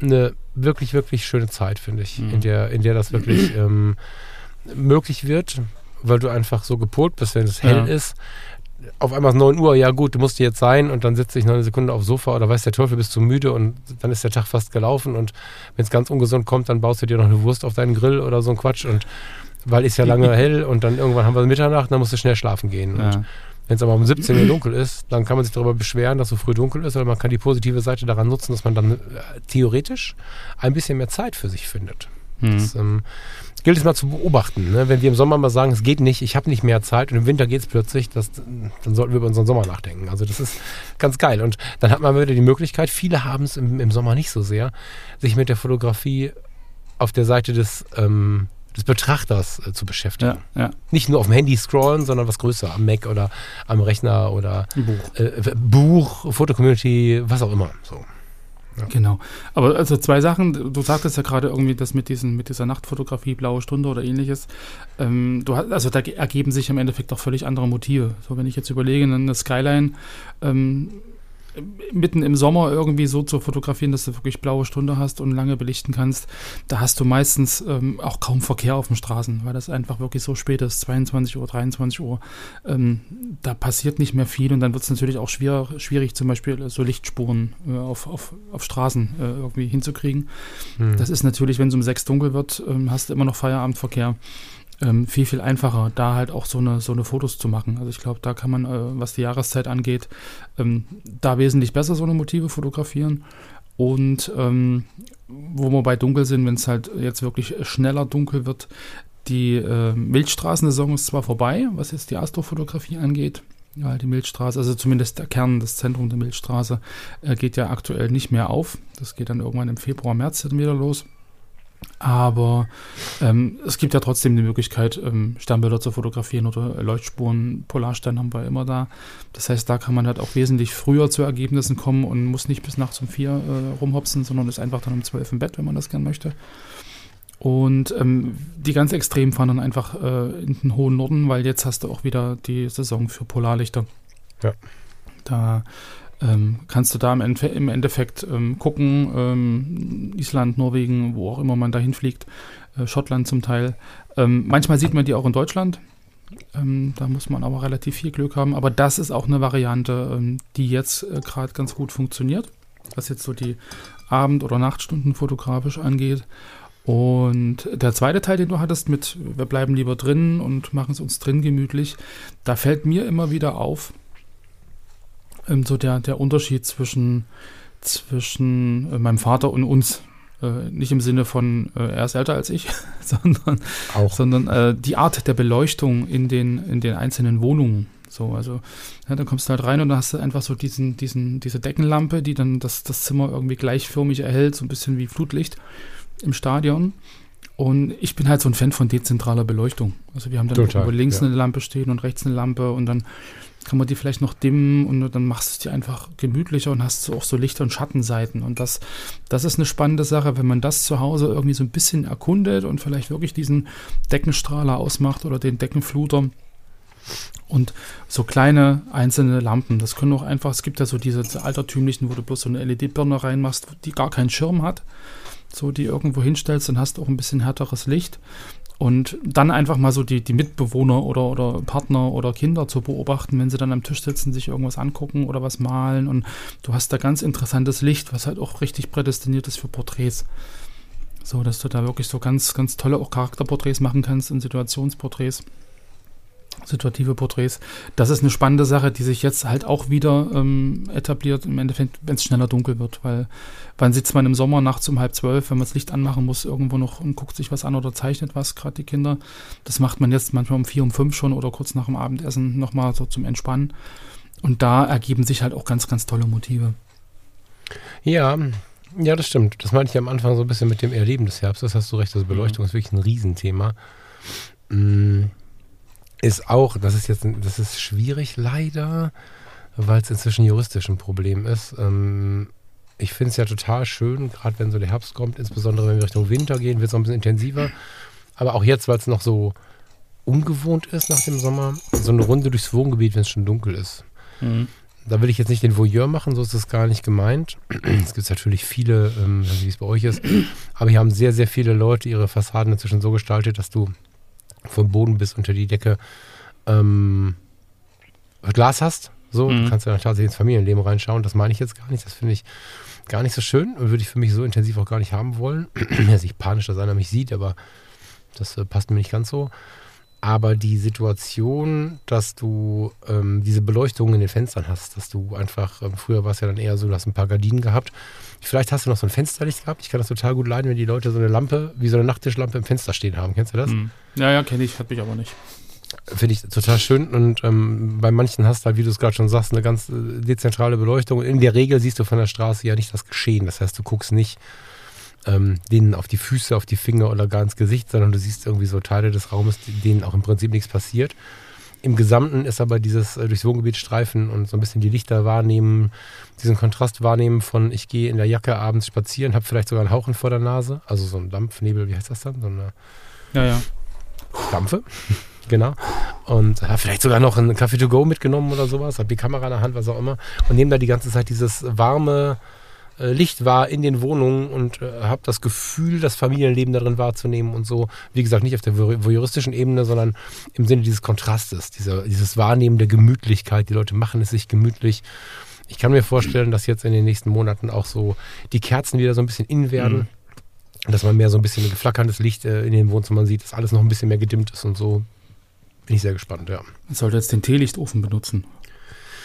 eine wirklich, wirklich schöne Zeit, finde ich, mhm. in, der, in der das wirklich ähm, möglich wird, weil du einfach so gepolt bist, wenn es hell ja. ist. Auf einmal ist 9 Uhr, ja gut, du musst jetzt sein und dann sitze ich noch eine Sekunde aufs Sofa oder weiß der Teufel, bist du müde und dann ist der Tag fast gelaufen und wenn es ganz ungesund kommt, dann baust du dir noch eine Wurst auf deinen Grill oder so ein Quatsch und weil ist ja lange hell und dann irgendwann haben wir Mitternacht, dann musst du schnell schlafen gehen. Ja. Wenn es aber um 17 Uhr dunkel ist, dann kann man sich darüber beschweren, dass so früh dunkel ist, oder man kann die positive Seite daran nutzen, dass man dann äh, theoretisch ein bisschen mehr Zeit für sich findet. Mhm. Das ähm, gilt es mal zu beobachten. Ne? Wenn wir im Sommer mal sagen, es geht nicht, ich habe nicht mehr Zeit und im Winter geht es plötzlich, das, dann sollten wir über unseren Sommer nachdenken. Also das ist ganz geil. Und dann hat man wieder die Möglichkeit, viele haben es im, im Sommer nicht so sehr, sich mit der Fotografie auf der Seite des ähm, des Betrachters äh, zu beschäftigen. Ja, ja. Nicht nur auf dem Handy scrollen, sondern was größer, am Mac oder am Rechner oder Buch, äh, Buch Fotocommunity, was auch immer. So. Ja. Genau. Aber also zwei Sachen, du sagtest ja gerade irgendwie das mit diesen, mit dieser Nachtfotografie, blaue Stunde oder ähnliches. Ähm, du hast, also da ergeben sich im Endeffekt auch völlig andere Motive. So, wenn ich jetzt überlege, eine Skyline ähm, mitten im Sommer irgendwie so zu fotografieren, dass du wirklich blaue Stunde hast und lange belichten kannst, da hast du meistens ähm, auch kaum Verkehr auf den Straßen, weil das einfach wirklich so spät ist, 22 Uhr, 23 Uhr. Ähm, da passiert nicht mehr viel und dann wird es natürlich auch schwer, schwierig, zum Beispiel so Lichtspuren äh, auf, auf, auf Straßen äh, irgendwie hinzukriegen. Hm. Das ist natürlich, wenn es um sechs dunkel wird, ähm, hast du immer noch Feierabendverkehr ähm, viel, viel einfacher, da halt auch so eine, so eine Fotos zu machen. Also ich glaube, da kann man, äh, was die Jahreszeit angeht, ähm, da wesentlich besser so eine Motive fotografieren. Und ähm, wo wir bei dunkel sind, wenn es halt jetzt wirklich schneller dunkel wird, die äh, Milchstraßensaison ist zwar vorbei, was jetzt die Astrofotografie angeht. Ja, die Milchstraße, also zumindest der Kern, das Zentrum der Milchstraße, äh, geht ja aktuell nicht mehr auf. Das geht dann irgendwann im Februar, März dann wieder los. Aber ähm, es gibt ja trotzdem die Möglichkeit, ähm, Sternbilder zu fotografieren oder Leuchtspuren, Polarstern haben wir immer da. Das heißt, da kann man halt auch wesentlich früher zu Ergebnissen kommen und muss nicht bis nachts um vier äh, rumhopsen, sondern ist einfach dann um zwölf im Bett, wenn man das gern möchte. Und ähm, die ganz Extremen fahren dann einfach äh, in den hohen Norden, weil jetzt hast du auch wieder die Saison für Polarlichter. Ja. Da ähm, kannst du da im, Endfe im Endeffekt ähm, gucken, ähm, Island, Norwegen, wo auch immer man dahin fliegt, äh, Schottland zum Teil. Ähm, manchmal sieht man die auch in Deutschland. Ähm, da muss man aber relativ viel Glück haben. Aber das ist auch eine Variante, die jetzt äh, gerade ganz gut funktioniert, was jetzt so die Abend- oder Nachtstunden fotografisch angeht. Und der zweite Teil, den du hattest mit, wir bleiben lieber drin und machen es uns drin gemütlich, da fällt mir immer wieder auf, ähm, so der, der Unterschied zwischen, zwischen äh, meinem Vater und uns. Äh, nicht im Sinne von, äh, er ist älter als ich, sondern, Auch. sondern äh, die Art der Beleuchtung in den, in den einzelnen Wohnungen. So, also, ja, dann kommst du halt rein und dann hast du einfach so diesen, diesen, diese Deckenlampe, die dann das, das Zimmer irgendwie gleichförmig erhält, so ein bisschen wie Flutlicht im Stadion. Und ich bin halt so ein Fan von dezentraler Beleuchtung. Also wir haben dann Total, links ja. eine Lampe stehen und rechts eine Lampe und dann kann man die vielleicht noch dimmen und dann machst du dir einfach gemütlicher und hast auch so Licht- und Schattenseiten. Und das, das ist eine spannende Sache, wenn man das zu Hause irgendwie so ein bisschen erkundet und vielleicht wirklich diesen Deckenstrahler ausmacht oder den Deckenfluter. Und so kleine einzelne Lampen, das können auch einfach, es gibt ja so diese altertümlichen, wo du bloß so eine LED-Birne reinmachst, die gar keinen Schirm hat, so die irgendwo hinstellst, dann hast du auch ein bisschen härteres Licht. Und dann einfach mal so die, die Mitbewohner oder, oder Partner oder Kinder zu beobachten, wenn sie dann am Tisch sitzen, sich irgendwas angucken oder was malen. Und du hast da ganz interessantes Licht, was halt auch richtig prädestiniert ist für Porträts. So, dass du da wirklich so ganz, ganz tolle auch Charakterporträts machen kannst und Situationsporträts. Situative Porträts. Das ist eine spannende Sache, die sich jetzt halt auch wieder ähm, etabliert, im Endeffekt, wenn es schneller dunkel wird, weil wann sitzt man im Sommer nachts um halb zwölf, wenn man das Licht anmachen muss, irgendwo noch und guckt sich was an oder zeichnet was, gerade die Kinder. Das macht man jetzt manchmal um vier, um fünf schon oder kurz nach dem Abendessen nochmal so zum Entspannen. Und da ergeben sich halt auch ganz, ganz tolle Motive. Ja, ja, das stimmt. Das meinte ich am Anfang so ein bisschen mit dem Erleben des Herbstes. Hast du recht, also Beleuchtung mhm. ist wirklich ein Riesenthema. Mhm ist auch, das ist jetzt, das ist schwierig leider, weil es inzwischen juristisch ein Problem ist. Ähm, ich finde es ja total schön, gerade wenn so der Herbst kommt, insbesondere wenn wir Richtung Winter gehen, wird es noch ein bisschen intensiver. Aber auch jetzt, weil es noch so ungewohnt ist nach dem Sommer, so eine Runde durchs Wohngebiet, wenn es schon dunkel ist. Mhm. Da will ich jetzt nicht den Voyeur machen, so ist das gar nicht gemeint. Es gibt natürlich viele, ähm, wie es bei euch ist, aber hier haben sehr, sehr viele Leute ihre Fassaden inzwischen so gestaltet, dass du vom Boden bis unter die Decke ähm, Glas hast. So, mhm. du kannst ja tatsächlich ins Familienleben reinschauen. Das meine ich jetzt gar nicht. Das finde ich gar nicht so schön und würde ich für mich so intensiv auch gar nicht haben wollen. Ist nicht panisch, dass einer mich sieht, aber das äh, passt mir nicht ganz so. Aber die Situation, dass du ähm, diese Beleuchtung in den Fenstern hast, dass du einfach, ähm, früher war es ja dann eher so, du hast ein paar Gardinen gehabt. Vielleicht hast du noch so ein Fensterlicht gehabt. Ich kann das total gut leiden, wenn die Leute so eine Lampe, wie so eine Nachttischlampe im Fenster stehen haben. Kennst du das? Mhm. Ja, ja, kenne ich, habe ich aber nicht. Finde ich total schön und ähm, bei manchen hast du halt, wie du es gerade schon sagst, eine ganz äh, dezentrale Beleuchtung. In der Regel siehst du von der Straße ja nicht das Geschehen. Das heißt, du guckst nicht ähm, denen auf die Füße, auf die Finger oder gar ins Gesicht, sondern du siehst irgendwie so Teile des Raumes, denen auch im Prinzip nichts passiert. Im Gesamten ist aber dieses äh, durchs Wohngebiet streifen und so ein bisschen die Lichter wahrnehmen, diesen Kontrast wahrnehmen von ich gehe in der Jacke abends spazieren, habe vielleicht sogar einen Hauchen vor der Nase, also so ein Dampfnebel, wie heißt das dann? So eine ja, ja. Dampfe, genau. Und habe vielleicht sogar noch einen Kaffee to go mitgenommen oder sowas, habe die Kamera in der Hand, was auch immer und nehme da die ganze Zeit dieses warme, äh, Licht war in den Wohnungen und äh, habe das Gefühl, das Familienleben darin wahrzunehmen und so, wie gesagt, nicht auf der voyeuristischen Ebene, sondern im Sinne dieses Kontrastes, dieser, dieses Wahrnehmen der Gemütlichkeit. Die Leute machen es sich gemütlich. Ich kann mir vorstellen, dass jetzt in den nächsten Monaten auch so die Kerzen wieder so ein bisschen in werden. Mhm. Dass man mehr so ein bisschen geflackerndes Licht äh, in den Wohnzimmern sieht, dass alles noch ein bisschen mehr gedimmt ist und so. Bin ich sehr gespannt, ja. Man sollte jetzt den Teelichtofen benutzen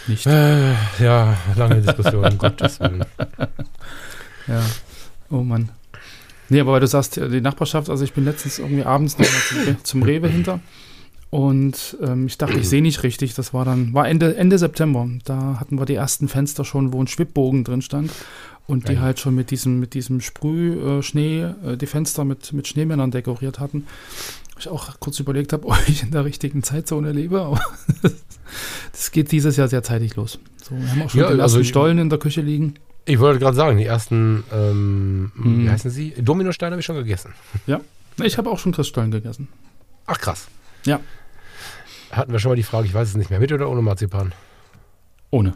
nicht. Äh, ja, lange Diskussion, um Gottes Willen. Ja, oh Mann. Nee, aber weil du sagst, die Nachbarschaft, also ich bin letztens irgendwie abends nochmal zum, zum Rewe hinter und ähm, ich dachte, ich sehe nicht richtig. Das war dann, war Ende, Ende September. Da hatten wir die ersten Fenster schon, wo ein Schwibbogen drin stand und die ja. halt schon mit diesem, mit diesem Sprühschnee äh, die Fenster mit, mit Schneemännern dekoriert hatten ich auch kurz überlegt habe, ob ich in der richtigen Zeitzone lebe, aber das geht dieses Jahr sehr zeitig los. So, wir haben auch schon ja, die ersten also Stollen in der Küche liegen. Ich wollte gerade sagen, die ersten, ähm, hm. wie heißen sie? Dominosteine habe ich schon gegessen. Ja, ich habe auch schon Christstollen gegessen. Ach krass. Ja. Hatten wir schon mal die Frage, ich weiß es nicht mehr, mit oder ohne Marzipan? Ohne.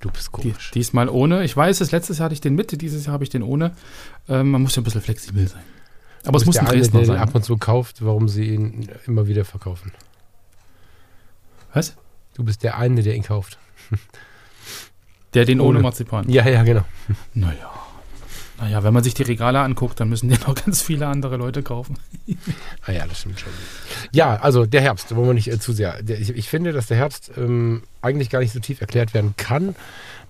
Du bist komisch. Die, diesmal ohne. Ich weiß es, letztes Jahr hatte ich den mit, dieses Jahr habe ich den ohne. Ähm, man muss ja ein bisschen flexibel sein. Aber es muss ein Dresdner eine, der sein. ab und zu kauft, warum sie ihn immer wieder verkaufen. Was? Du bist der eine, der ihn kauft. Der den ohne, ohne Marzipan. Ja, ja, genau. Naja. Naja, wenn man sich die Regale anguckt, dann müssen den noch ganz viele andere Leute kaufen. ah ja, das stimmt schon. Ja, also der Herbst, wollen wir nicht äh, zu sehr. Der, ich, ich, finde, dass der Herbst ähm, eigentlich gar nicht so tief erklärt werden kann.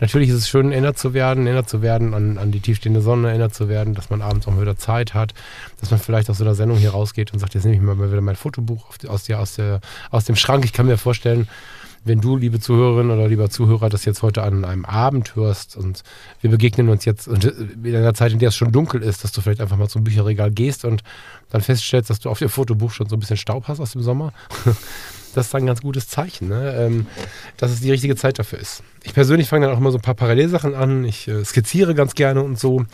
Natürlich ist es schön, erinnert zu werden, erinnert zu werden an, an die tiefstehende Sonne, erinnert zu werden, dass man abends auch wieder Zeit hat, dass man vielleicht aus so einer Sendung hier rausgeht und sagt, jetzt nehme ich mal wieder mein Fotobuch die, aus, der, aus, der, aus dem Schrank. Ich kann mir vorstellen, wenn du, liebe Zuhörerin oder lieber Zuhörer, das jetzt heute an einem Abend hörst und wir begegnen uns jetzt in einer Zeit, in der es schon dunkel ist, dass du vielleicht einfach mal zum Bücherregal gehst und dann feststellst, dass du auf dem Fotobuch schon so ein bisschen Staub hast aus dem Sommer, das ist dann ein ganz gutes Zeichen, ne? ähm, dass es die richtige Zeit dafür ist. Ich persönlich fange dann auch immer so ein paar Parallelsachen an. Ich äh, skizziere ganz gerne und so,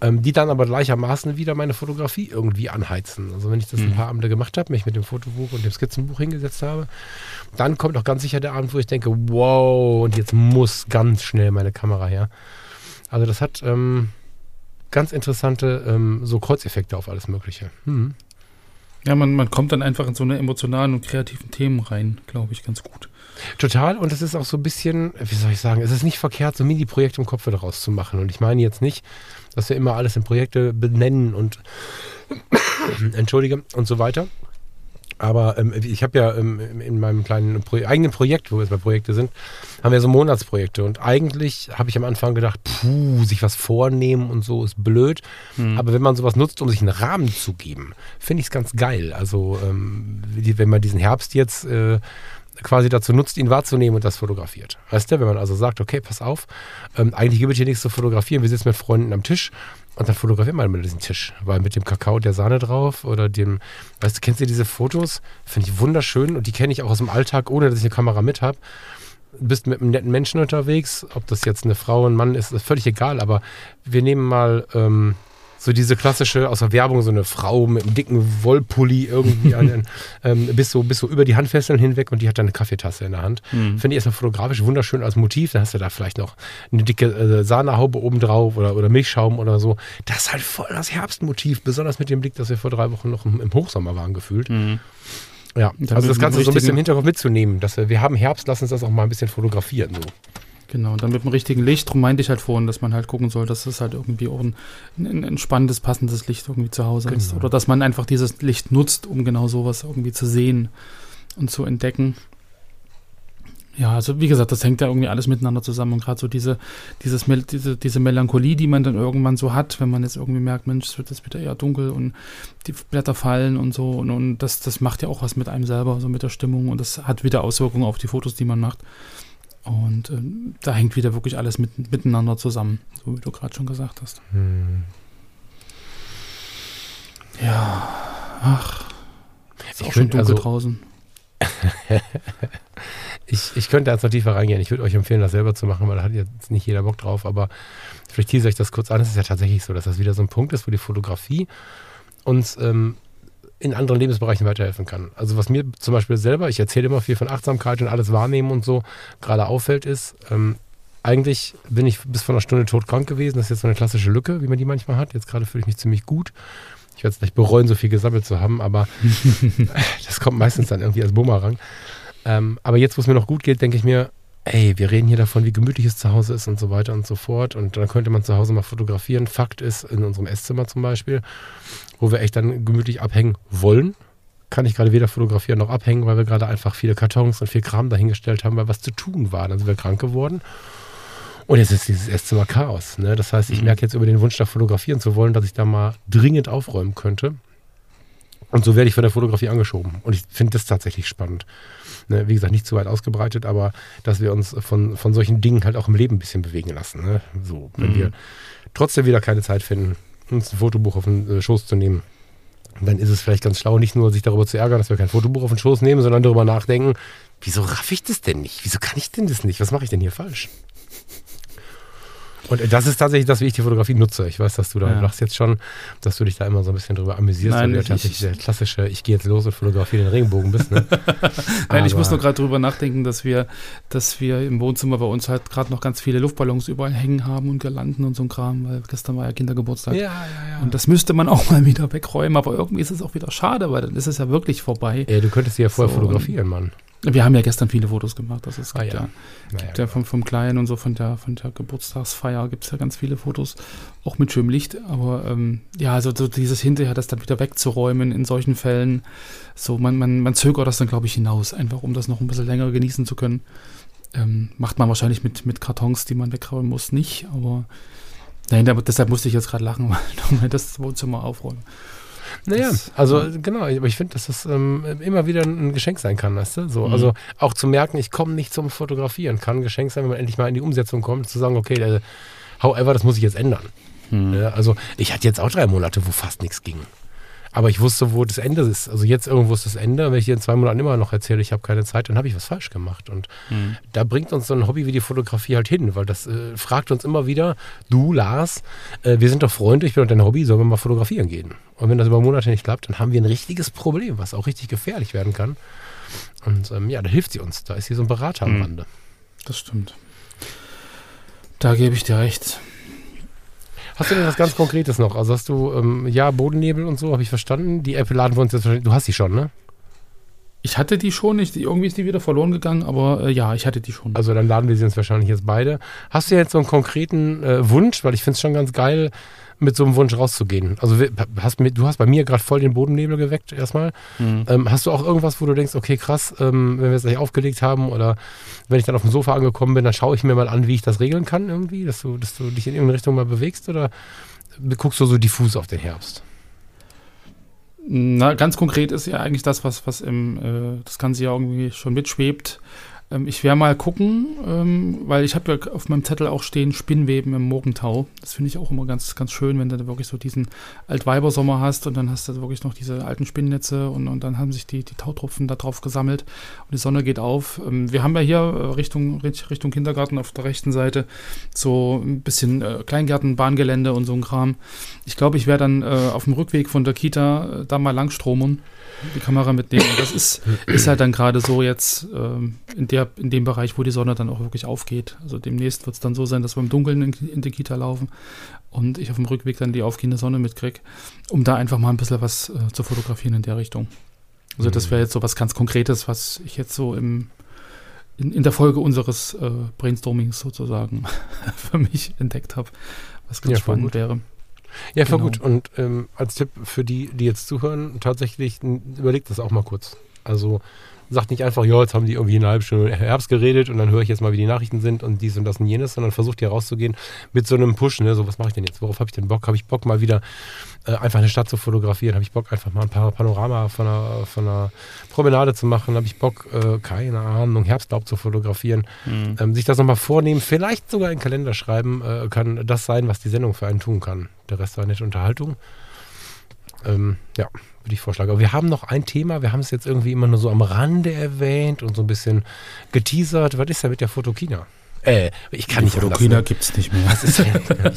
ähm, die dann aber gleichermaßen wieder meine Fotografie irgendwie anheizen. Also wenn ich das mhm. ein paar Abende gemacht habe, mich mit dem Fotobuch und dem Skizzenbuch hingesetzt habe, dann kommt auch ganz sicher der Abend, wo ich denke, wow, und jetzt muss ganz schnell meine Kamera her. Also das hat ähm, ganz interessante ähm, so Kreuzeffekte auf alles Mögliche. Mhm. Ja, man, man kommt dann einfach in so eine emotionalen und kreativen Themen rein, glaube ich, ganz gut. Total. Und es ist auch so ein bisschen, wie soll ich sagen, es ist nicht verkehrt, so Mini-Projekte im Kopf daraus zu machen. Und ich meine jetzt nicht, dass wir immer alles in Projekte benennen und entschuldige und so weiter. Aber ähm, ich habe ja ähm, in meinem kleinen Pro eigenen Projekt, wo wir jetzt bei Projekte sind, haben wir so Monatsprojekte. Und eigentlich habe ich am Anfang gedacht, puh, sich was vornehmen und so ist blöd. Mhm. Aber wenn man sowas nutzt, um sich einen Rahmen zu geben, finde ich es ganz geil. Also ähm, wenn man diesen Herbst jetzt äh, quasi dazu nutzt, ihn wahrzunehmen und das fotografiert. Weißt du, wenn man also sagt, okay, pass auf, ähm, eigentlich gibt es hier nichts zu fotografieren, wir sitzen mit Freunden am Tisch und dann fotografieren wir mal diesen Tisch, weil mit dem Kakao der Sahne drauf oder dem, weißt du, kennst du diese Fotos? Finde ich wunderschön und die kenne ich auch aus dem Alltag, ohne dass ich eine Kamera mit habe. Bist mit einem netten Menschen unterwegs, ob das jetzt eine Frau, ein Mann ist, ist völlig egal, aber wir nehmen mal ähm, so diese klassische aus der Werbung, so eine Frau mit einem dicken Wollpulli irgendwie an, ähm, bis, so, bis so über die Handfesseln hinweg und die hat dann eine Kaffeetasse in der Hand. Mhm. Finde ich erstmal fotografisch wunderschön als Motiv. Dann hast du da vielleicht noch eine dicke äh, Sahnehaube oben drauf oder, oder Milchschaum oder so. Das ist halt voll das Herbstmotiv, besonders mit dem Blick, dass wir vor drei Wochen noch im, im Hochsommer waren gefühlt. Mhm. Ja, also das Ganze so ein bisschen im Hinterkopf mitzunehmen, dass wir, wir haben Herbst, lass uns das auch mal ein bisschen fotografieren. So. Genau, und dann mit dem richtigen Licht, darum meinte ich halt vorhin, dass man halt gucken soll, dass es halt irgendwie auch ein, ein entspannendes, passendes Licht irgendwie zu Hause genau. ist. Oder dass man einfach dieses Licht nutzt, um genau sowas irgendwie zu sehen und zu entdecken. Ja, also wie gesagt, das hängt ja irgendwie alles miteinander zusammen und gerade so diese, dieses, diese, diese Melancholie, die man dann irgendwann so hat, wenn man jetzt irgendwie merkt, Mensch, es wird jetzt wieder eher dunkel und die Blätter fallen und so und, und das, das macht ja auch was mit einem selber, so mit der Stimmung und das hat wieder Auswirkungen auf die Fotos, die man macht. Und äh, da hängt wieder wirklich alles mit, miteinander zusammen, so wie du gerade schon gesagt hast. Hm. Ja, ach, ist ich auch schon dunkel also, draußen. ich, ich könnte jetzt noch tiefer reingehen. Ich würde euch empfehlen, das selber zu machen, weil da hat jetzt nicht jeder Bock drauf. Aber vielleicht tease ich das kurz an. Es ist ja tatsächlich so, dass das wieder so ein Punkt ist, wo die Fotografie uns ähm, in anderen Lebensbereichen weiterhelfen kann. Also was mir zum Beispiel selber, ich erzähle immer viel von Achtsamkeit und alles wahrnehmen und so, gerade auffällt ist, ähm, eigentlich bin ich bis vor einer Stunde todkrank gewesen. Das ist jetzt so eine klassische Lücke, wie man die manchmal hat. Jetzt gerade fühle ich mich ziemlich gut. Ich werde es gleich bereuen, so viel gesammelt zu haben, aber das kommt meistens dann irgendwie als Bumerang. Ähm, aber jetzt, wo es mir noch gut geht, denke ich mir, ey, wir reden hier davon, wie gemütlich es zu Hause ist und so weiter und so fort. Und dann könnte man zu Hause mal fotografieren. Fakt ist, in unserem Esszimmer zum Beispiel, wo wir echt dann gemütlich abhängen wollen, kann ich gerade weder fotografieren noch abhängen, weil wir gerade einfach viele Kartons und viel Kram dahingestellt haben, weil was zu tun war. Dann sind wir krank geworden. Und jetzt ist dieses Esszimmer Chaos. Ne? Das heißt, ich mhm. merke jetzt über den Wunsch, da fotografieren zu wollen, dass ich da mal dringend aufräumen könnte. Und so werde ich von der Fotografie angeschoben. Und ich finde das tatsächlich spannend. Ne? Wie gesagt, nicht zu weit ausgebreitet, aber dass wir uns von, von solchen Dingen halt auch im Leben ein bisschen bewegen lassen. Ne? So, wenn mhm. wir trotzdem wieder keine Zeit finden, uns ein Fotobuch auf den äh, Schoß zu nehmen. dann ist es vielleicht ganz schlau, nicht nur sich darüber zu ärgern, dass wir kein Fotobuch auf den Schoß nehmen, sondern darüber nachdenken, wieso raff ich das denn nicht? Wieso kann ich denn das nicht? Was mache ich denn hier falsch? Und das ist tatsächlich das, wie ich die Fotografie nutze. Ich weiß, dass du da ja. lachst jetzt schon, dass du dich da immer so ein bisschen drüber amüsierst, Nein, weil du ich, tatsächlich der klassische, ich gehe jetzt los und fotografiere den Regenbogen bist. Ne? Nein, ich muss nur gerade drüber nachdenken, dass wir, dass wir im Wohnzimmer bei uns halt gerade noch ganz viele Luftballons überall hängen haben und Girlanden und so ein Kram, weil gestern war ja Kindergeburtstag. Ja, ja, ja. Und das müsste man auch mal wieder wegräumen, aber irgendwie ist es auch wieder schade, weil dann ist es ja wirklich vorbei. Ja, du könntest sie ja vorher so, fotografieren, Mann. Wir haben ja gestern viele Fotos gemacht. Das ist, ah, ja. ja, gibt ja vom, vom Kleinen und so von der, von der Geburtstagsfeier gibt es ja ganz viele Fotos, auch mit schönem Licht. Aber ähm, ja, also so dieses hinterher, das dann wieder wegzuräumen in solchen Fällen, so man, man, man zögert das dann, glaube ich, hinaus, einfach um das noch ein bisschen länger genießen zu können. Ähm, macht man wahrscheinlich mit, mit Kartons, die man wegräumen muss, nicht. Aber nein, deshalb musste ich jetzt gerade lachen, weil das Wohnzimmer aufräumen. Naja, das, also genau, aber ich finde, dass das ähm, immer wieder ein Geschenk sein kann, weißt du? So, mhm. Also auch zu merken, ich komme nicht zum Fotografieren, kann ein Geschenk sein, wenn man endlich mal in die Umsetzung kommt, zu sagen, okay, äh, however, das muss ich jetzt ändern. Mhm. Ja, also ich hatte jetzt auch drei Monate, wo fast nichts ging. Aber ich wusste, wo das Ende ist. Also jetzt irgendwo ist das Ende. Wenn ich dir in zwei Monaten immer noch erzähle, ich habe keine Zeit, dann habe ich was falsch gemacht. Und mhm. da bringt uns so ein Hobby wie die Fotografie halt hin, weil das äh, fragt uns immer wieder, du Lars, äh, wir sind doch Freunde, ich bin doch dein Hobby, sollen wir mal fotografieren gehen? Und wenn das über Monate nicht klappt, dann haben wir ein richtiges Problem, was auch richtig gefährlich werden kann. Und ähm, ja, da hilft sie uns. Da ist hier so ein Berater am mhm. Rande. Das stimmt. Da gebe ich dir recht. Hast du denn was ganz Konkretes noch? Also hast du, ähm, ja, Bodennebel und so, habe ich verstanden. Die Apple laden wir uns jetzt wahrscheinlich, du hast die schon, ne? Ich hatte die schon, ich, irgendwie ist die wieder verloren gegangen, aber äh, ja, ich hatte die schon. Also dann laden wir sie uns wahrscheinlich jetzt beide. Hast du jetzt so einen konkreten äh, Wunsch, weil ich finde es schon ganz geil, mit so einem Wunsch rauszugehen? Also hast, du hast bei mir gerade voll den Bodennebel geweckt erstmal. Mhm. Ähm, hast du auch irgendwas, wo du denkst, okay, krass, ähm, wenn wir es gleich aufgelegt haben oder wenn ich dann auf dem Sofa angekommen bin, dann schaue ich mir mal an, wie ich das regeln kann irgendwie, dass du, dass du dich in irgendeine Richtung mal bewegst oder guckst du so diffus auf den Herbst? Na, ganz konkret ist ja eigentlich das, was, was im, äh, das Ganze ja irgendwie schon mitschwebt. Ähm, ich werde mal gucken, ähm, weil ich habe ja auf meinem Zettel auch stehen Spinnweben im Morgentau. Das finde ich auch immer ganz, ganz schön, wenn du da wirklich so diesen Altweibersommer hast und dann hast du wirklich noch diese alten Spinnnetze und, und dann haben sich die, die Tautropfen da drauf gesammelt und die Sonne geht auf. Ähm, wir haben ja hier äh, Richtung, Richtung Kindergarten auf der rechten Seite so ein bisschen äh, Kleingärten, Bahngelände und so ein Kram. Ich glaube, ich werde dann äh, auf dem Rückweg von der Kita da mal langstromern die Kamera mitnehmen. Und das ist, ist halt dann gerade so jetzt ähm, in, der, in dem Bereich, wo die Sonne dann auch wirklich aufgeht. Also demnächst wird es dann so sein, dass wir im Dunkeln in, in die Kita laufen und ich auf dem Rückweg dann die aufgehende Sonne mitkriege, um da einfach mal ein bisschen was äh, zu fotografieren in der Richtung. Also das wäre jetzt so was ganz Konkretes, was ich jetzt so im, in, in der Folge unseres äh, Brainstormings sozusagen für mich entdeckt habe, was ganz ja, spannend wäre. Ja, voll genau. gut. Und ähm, als Tipp für die, die jetzt zuhören, tatsächlich überlegt das auch mal kurz. Also sagt nicht einfach, ja, jetzt haben die irgendwie eine halbe Stunde Herbst geredet und dann höre ich jetzt mal, wie die Nachrichten sind und dies und das und jenes, sondern versucht hier rauszugehen mit so einem Push, ne? So, was mache ich denn jetzt? Worauf habe ich denn Bock? Habe ich Bock mal wieder äh, einfach eine Stadt zu fotografieren? Habe ich Bock einfach mal ein paar Panorama von einer, von einer Promenade zu machen? Habe ich Bock, äh, keine Ahnung, Herbstlaub zu fotografieren? Mhm. Ähm, sich das nochmal vornehmen, vielleicht sogar in den Kalender schreiben, äh, kann das sein, was die Sendung für einen tun kann. Der Rest war nette Unterhaltung. Ähm, ja, würde ich vorschlagen. Aber wir haben noch ein Thema, wir haben es jetzt irgendwie immer nur so am Rande erwähnt und so ein bisschen geteasert. Was ist da mit der Fotokina? Äh, ich kann die nicht Fotokina anders. gibt es nicht mehr. Ist,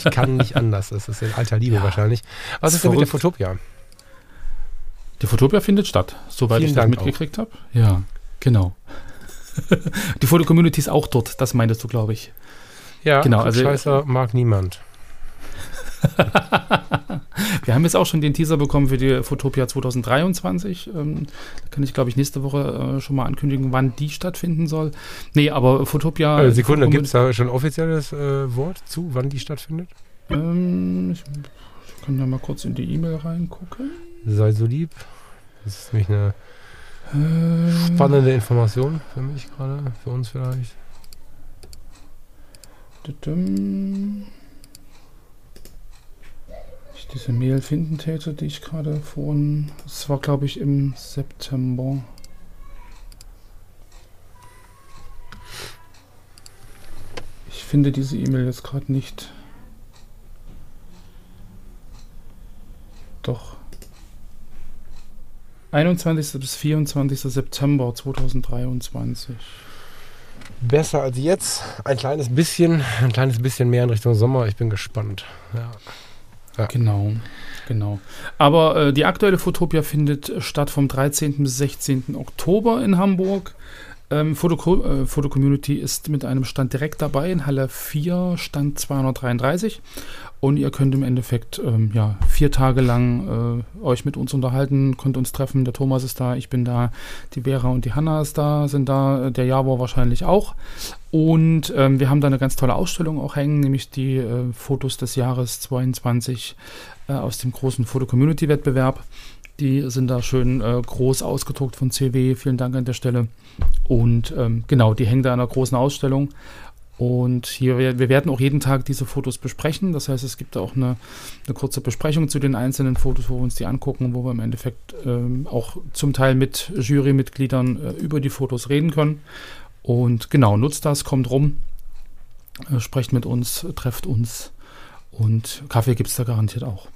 ich kann nicht anders. Das ist in alter Liebe ja, wahrscheinlich. Was ist denn mit der Fotopia? Die Fotopia findet statt, soweit Vielen ich das Dank mitgekriegt habe. Ja, genau. die Fotocommunity ist auch dort, das meintest du, glaube ich. Ja, genau. Also, Scheißer mag niemand. Wir haben jetzt auch schon den Teaser bekommen für die Fotopia 2023. Ähm, da kann ich, glaube ich, nächste Woche äh, schon mal ankündigen, wann die stattfinden soll. Nee, aber Fotopia. Äh, Sekunde, gibt es da schon offizielles äh, Wort zu, wann die stattfindet? Ähm, ich, ich, kann da mal kurz in die E-Mail reingucken. Sei so lieb. Das ist nämlich eine äh, spannende Information für mich gerade, für uns vielleicht. Dum diese Mail finden täte, die ich gerade vorhin. Es war, glaube ich, im September. Ich finde diese E-Mail jetzt gerade nicht. Doch. 21. bis 24. September 2023. Besser als jetzt. Ein kleines bisschen, ein kleines bisschen mehr in Richtung Sommer. Ich bin gespannt. Ja. Ja. Genau, genau. Aber äh, die aktuelle Fotopia findet statt vom 13. bis 16. Oktober in Hamburg. Ähm, Foto, äh, Foto Community ist mit einem Stand direkt dabei in Halle 4, Stand 233. Und ihr könnt im Endeffekt ähm, ja, vier Tage lang äh, euch mit uns unterhalten, könnt uns treffen. Der Thomas ist da, ich bin da, die Vera und die Hanna ist da, sind da, der Javor wahrscheinlich auch. Und ähm, wir haben da eine ganz tolle Ausstellung auch hängen, nämlich die äh, Fotos des Jahres 22 äh, aus dem großen Foto-Community-Wettbewerb. Die sind da schön äh, groß ausgedruckt von CW. Vielen Dank an der Stelle. Und ähm, genau, die hängen da in einer großen Ausstellung. Und hier, wir werden auch jeden Tag diese Fotos besprechen. Das heißt, es gibt auch eine, eine kurze Besprechung zu den einzelnen Fotos, wo wir uns die angucken, wo wir im Endeffekt ähm, auch zum Teil mit Jurymitgliedern äh, über die Fotos reden können. Und genau, nutzt das, kommt rum, äh, sprecht mit uns, trefft uns. Und Kaffee gibt es da garantiert auch.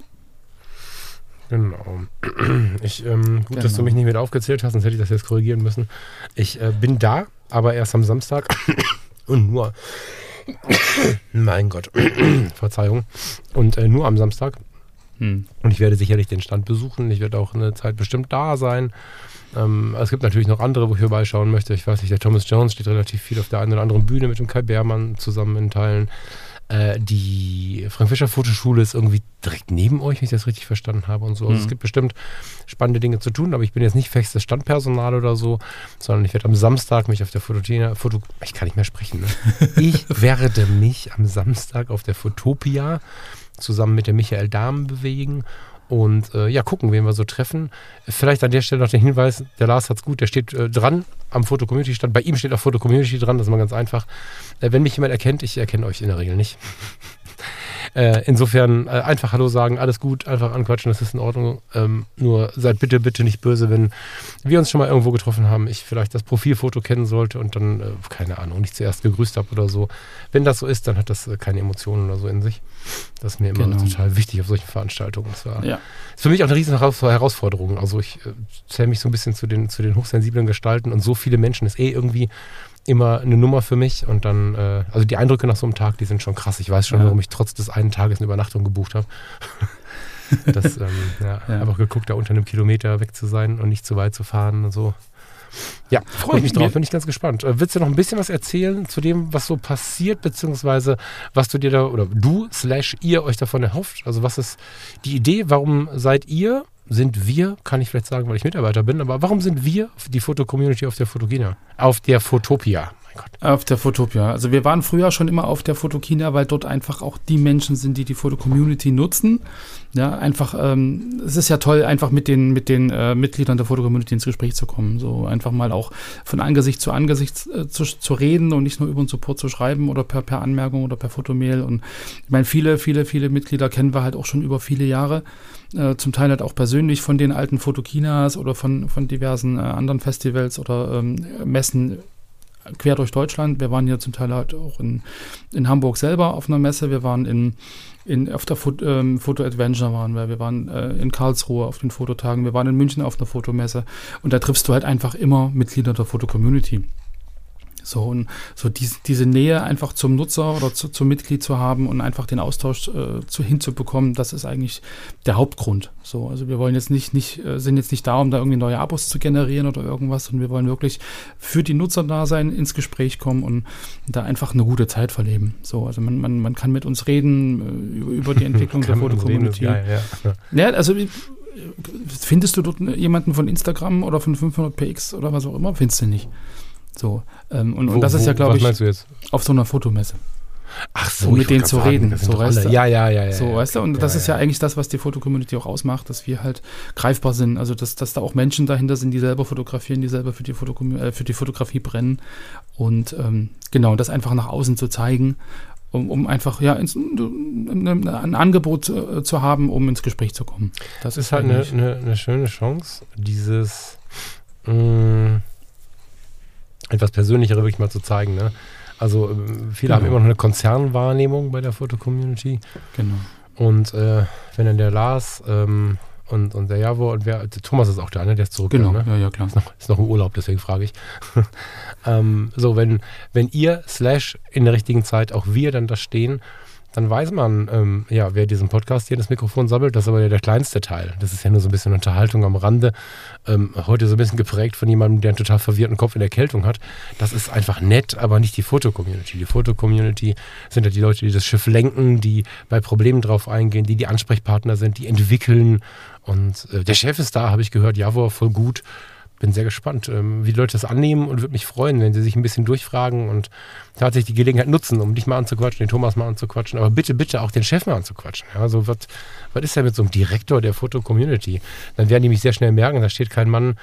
Genau. Ich, ähm, gut, genau. dass du genau. mich nicht mit aufgezählt hast, sonst hätte ich das jetzt korrigieren müssen. Ich äh, bin da, aber erst am Samstag. Und nur, mein Gott, Verzeihung. Und äh, nur am Samstag. Hm. Und ich werde sicherlich den Stand besuchen. Ich werde auch eine Zeit bestimmt da sein. Ähm, es gibt natürlich noch andere, wo ich vorbeischauen möchte. Ich weiß nicht, der Thomas Jones steht relativ viel auf der einen oder anderen Bühne mit dem Kai Beermann zusammen in Teilen. Äh, die Frank-Fischer-Fotoschule ist irgendwie direkt neben euch, wenn ich das richtig verstanden habe und so. Also Mhm. es gibt bestimmt spannende Dinge zu tun, aber ich bin jetzt nicht festes Standpersonal oder so, sondern ich werde am Samstag mich auf der Fototopia, Foto, ich kann nicht mehr sprechen, ne? ich werde mich am Samstag auf der Fotopia zusammen mit dem Michael Dahm bewegen und äh, ja, gucken, wen wir so treffen. Vielleicht an der Stelle noch den Hinweis, der Lars hat's gut, der steht äh, dran am Foto-Community-Stand. Bei ihm steht auch Foto-Community dran, das ist mal ganz einfach. Äh, wenn mich jemand erkennt, ich erkenne euch in der Regel nicht. Äh, insofern äh, einfach Hallo sagen, alles gut, einfach anquatschen, das ist in Ordnung. Ähm, nur seid bitte, bitte nicht böse, wenn wir uns schon mal irgendwo getroffen haben, ich vielleicht das Profilfoto kennen sollte und dann, äh, keine Ahnung, nicht zuerst gegrüßt habe oder so. Wenn das so ist, dann hat das äh, keine Emotionen oder so in sich. Das ist mir immer Genau. total wichtig auf solchen Veranstaltungen. Das war Ja. ist für mich auch eine riesen Heraus- Herausforderung. Also ich äh, zähle mich so ein bisschen zu den, zu den hochsensiblen Gestalten und so viele Menschen ist eh irgendwie immer eine Nummer für mich und dann, äh, also die Eindrücke nach so einem Tag, die sind schon krass. Ich weiß schon, Ja. warum ich trotz des einen Tages eine Übernachtung gebucht habe. das, ähm, ja, Ja. einfach geguckt, da unter einem Kilometer weg zu sein und nicht zu weit zu fahren und so. Ja, freue ich mich drauf, bin ich ganz gespannt. Äh, willst du noch ein bisschen was erzählen zu dem, was so passiert, beziehungsweise was du dir da, oder du slash ihr euch davon erhofft? Also was ist die Idee, warum seid ihr, sind wir, kann ich vielleicht sagen, weil ich Mitarbeiter bin, aber warum sind wir die Foto-Community auf der Fotogina? Auf der Fotopia, mein Gott. Auf der Fotopia. Also wir waren früher schon immer auf der Fotokina, weil dort einfach auch die Menschen sind, die die Foto-Community nutzen. Ja, einfach, ähm, es ist ja toll, einfach mit den, mit den äh, Mitgliedern der Foto-Community ins Gespräch zu kommen. So einfach mal auch von Angesicht zu Angesicht äh, zu, zu reden und nicht nur über einen Support zu schreiben oder per, per Anmerkung oder per Fotomail. Und ich meine, viele, viele, viele Mitglieder kennen wir halt auch schon über viele Jahre. Äh, zum Teil halt auch persönlich von den alten Fotokinas oder von, von diversen äh, anderen Festivals oder ähm, Messen quer durch Deutschland. Wir waren hier zum Teil halt auch in, in Hamburg selber auf einer Messe. Wir waren in, in auf der Foto, ähm, Foto Adventure waren wir. Wir waren äh, in Karlsruhe auf den Fototagen. Wir waren in München auf einer Fotomesse. Und da triffst du halt einfach immer Mitglieder der Foto-Community. So, und so diese, diese Nähe einfach zum Nutzer oder zu, zum Mitglied zu haben und einfach den Austausch äh, zu, hinzubekommen, das ist eigentlich der Hauptgrund. So, also wir wollen jetzt nicht, nicht, äh, sind jetzt nicht da, um da irgendwie neue Abos zu generieren oder irgendwas, sondern wir wollen wirklich für die Nutzer da sein, ins Gespräch kommen und da einfach eine gute Zeit verleben. So, also man, man, man kann mit uns reden äh, über, die Entwicklung der Foto-Community. geil, ja. Ja, also findest du dort jemanden von Instagram oder von 500px oder was auch immer? Findest du nicht. So, ähm, und, und Wo- das ist wo- ja, glaube ich, auf so einer Fotomesse. Ach so, um mit denen zu reden, das so, weißt du? Ja, ja, ja, ja. So, ja. weißt du? Und das Ja, ist ja ja. eigentlich das, was die Foto-Community auch ausmacht, dass wir halt greifbar sind. Also, dass, dass da auch Menschen dahinter sind, die selber fotografieren, die selber für die, Foto äh, für die Fotografie brennen. Und ähm, genau, das einfach nach außen zu zeigen, um, um einfach ja ins, ein, ein Angebot äh, zu haben, um ins Gespräch zu kommen. Das Das ist halt eine, eigentlich- eine, eine schöne Chance, dieses mh, etwas Persönlichere wirklich mal zu zeigen. Ne? Also ähm, viele Genau. haben immer noch eine Konzernwahrnehmung bei der Foto-Community. Genau. Und äh, wenn dann der Lars ähm, und, und der Javor und wer, der Thomas ist auch da, ne? der ist zurückgekommen. Genau, Ne? ja, ja, klar. Ist noch, ist noch im Urlaub, deswegen frage ich. ähm, so, wenn, wenn ihr slash in der richtigen Zeit auch wir dann da stehen, dann weiß man, ähm, ja, wer diesen Podcast hier in das Mikrofon sammelt, das ist aber ja der kleinste Teil. Das ist ja nur so ein bisschen Unterhaltung am Rande. Ähm, heute so ein bisschen geprägt von jemandem, der einen total verwirrten Kopf in der Erkältung hat. Das ist einfach nett, aber nicht die Foto-Community. Die Foto-Community sind ja die Leute, die das Schiff lenken, die bei Problemen drauf eingehen, die die Ansprechpartner sind, die entwickeln. Und äh, der Chef ist da, habe ich gehört, Javor, voll gut bin sehr gespannt, ähm, wie die Leute das annehmen und würde mich freuen, wenn sie sich ein bisschen durchfragen und tatsächlich die Gelegenheit nutzen, um dich mal anzuquatschen, den Thomas mal anzuquatschen, aber bitte, bitte auch den Chef mal anzuquatschen. Ja, also was, was ist denn mit so einem Direktor der Foto-Community? Dann werden die mich sehr schnell merken, da steht kein Mann,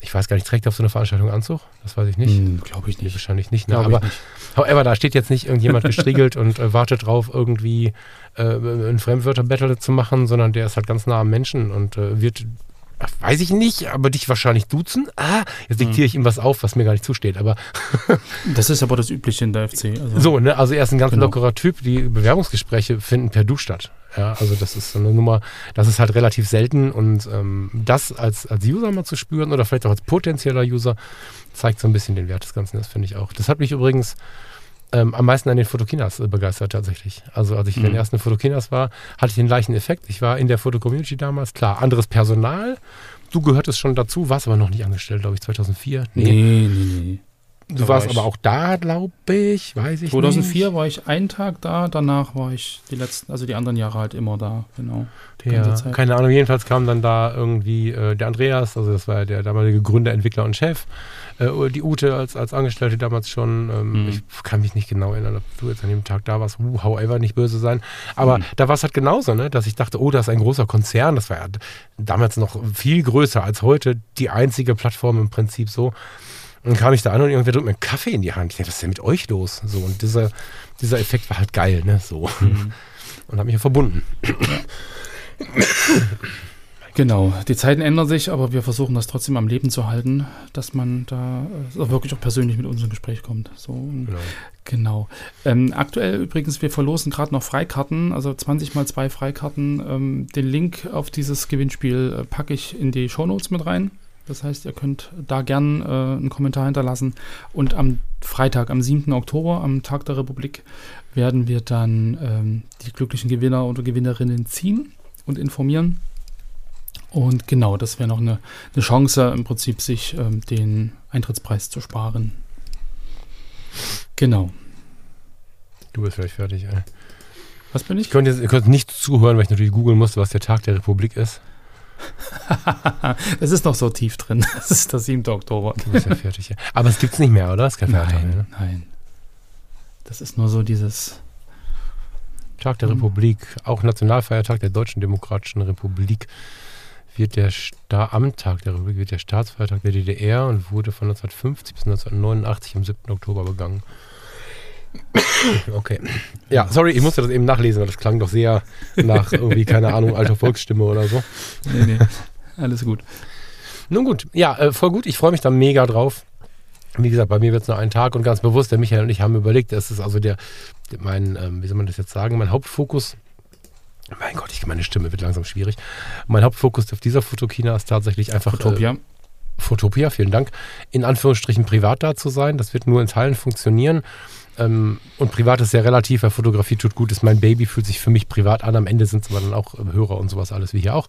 ich weiß gar nicht, trägt auf so eine Veranstaltung Anzug? Das weiß ich nicht. Hm, Glaube ich nicht. wahrscheinlich nicht. Ne? Aber nicht. however, da steht jetzt nicht irgendjemand gestriegelt und äh, wartet drauf, irgendwie äh, ein Fremdwörter-Battle zu machen, sondern der ist halt ganz nah am Menschen und äh, wird, ach, weiß ich nicht, aber dich wahrscheinlich duzen. Ah, jetzt diktiere ich ihm was auf, was mir gar nicht zusteht. Aber Das ist aber das Übliche in der FC. Also, so, ne, also er ist ein ganz Genau. lockerer Typ. Die Bewerbungsgespräche finden per Du statt. Ja, also das ist so eine Nummer, das ist halt relativ selten und ähm, das als, als User mal zu spüren oder vielleicht auch als potenzieller User zeigt so ein bisschen den Wert des Ganzen, das finde ich auch. Das hat mich übrigens ähm, am meisten an den Fotokinas äh, begeistert tatsächlich. Also als ich in den Mhm. ersten Fotokinas war, hatte ich den gleichen Effekt. Ich war in der Foto-Community damals, klar, anderes Personal. Du gehörtest schon dazu, warst aber noch nicht angestellt, glaube ich, 2004. Nee, nee, nee. Du Da warst war aber auch da, glaube ich, weiß ich 2004 nicht. war ich einen Tag da, danach war ich die letzten, also die anderen Jahre halt immer da, genau. Zeit. keine Ahnung, jedenfalls kam dann da irgendwie äh, der Andreas, also das war ja der damalige Gründer, Entwickler und Chef, äh, die Ute als, als Angestellte damals schon. Ähm, Mhm. Ich kann mich nicht genau erinnern, ob du jetzt an dem Tag da warst, uh, however, nicht böse sein. Aber Mhm. da war es halt genauso, ne? dass ich dachte, oh, das ist ein großer Konzern, das war ja damals noch viel größer als heute, die einzige Plattform im Prinzip so. Und dann kam ich da an und irgendwer drückt mir einen Kaffee in die Hand. Ich dachte, was ist denn mit euch los? So, und dieser, dieser Effekt war halt geil, ne? So. Mhm. Und hat mich ja verbunden. Genau, die Zeiten ändern sich, aber wir versuchen das trotzdem am Leben zu halten, dass man da äh, wirklich auch persönlich mit uns in Gespräch kommt. So, Genau. Genau. Ähm, aktuell übrigens, wir verlosen gerade noch Freikarten, also 20 mal zwei Freikarten. Ähm, den Link auf dieses Gewinnspiel äh, packe ich in die Shownotes mit rein. Das heißt, ihr könnt da gern äh, einen Kommentar hinterlassen. Und am Freitag, am 7. Oktober, am Tag der Republik, werden wir dann ähm, die glücklichen Gewinner oder Gewinnerinnen ziehen und informieren. Und genau, das wäre noch eine, eine Chance, im Prinzip sich ähm, den Eintrittspreis zu sparen. Genau. Du bist vielleicht fertig, ey. Was bin Ich ich? könnte jetzt ihr könnt nicht zuhören, weil ich natürlich googeln musste, was der Tag der Republik ist. Es ist noch so tief drin. Es ist der 7. Oktober. Du bist ja fertig. Ja. Aber es gibt's nicht mehr, oder? Es ist kein Feiertag mehr, ne? Nein, nein. Das ist nur so dieses. Tag der Mhm. Republik, auch Nationalfeiertag der Deutschen Demokratischen Republik, wird der Sta am Tag der Republik wird der Staatsfeiertag der DDR und wurde von 1950 bis 1989 am 7. Oktober begangen. Okay. Ja, sorry, ich musste das eben nachlesen, weil das klang doch sehr nach irgendwie, keine Ahnung, alter Volksstimme oder so. Nee, nee. Alles gut. Nun gut, ja, äh, voll gut. Ich freue mich da mega drauf. Wie gesagt, bei mir wird es nur ein Tag und ganz bewusst, der Michael und ich haben überlegt, das ist also der- mein, ähm, wie soll man das jetzt sagen, mein Hauptfokus. Mein Gott, ich, meine Stimme wird langsam schwierig. Mein Hauptfokus auf dieser Fotokina ist tatsächlich einfach Utopia. Äh, Fotopia, vielen Dank, in Anführungsstrichen privat da zu sein. Das wird nur in Teilen funktionieren. Ähm, und privat ist sehr relativ, weil Fotografie tut gut, ist mein Baby, fühlt sich für mich privat an. Am Ende sind es aber dann auch äh, Hörer und sowas alles wie hier auch.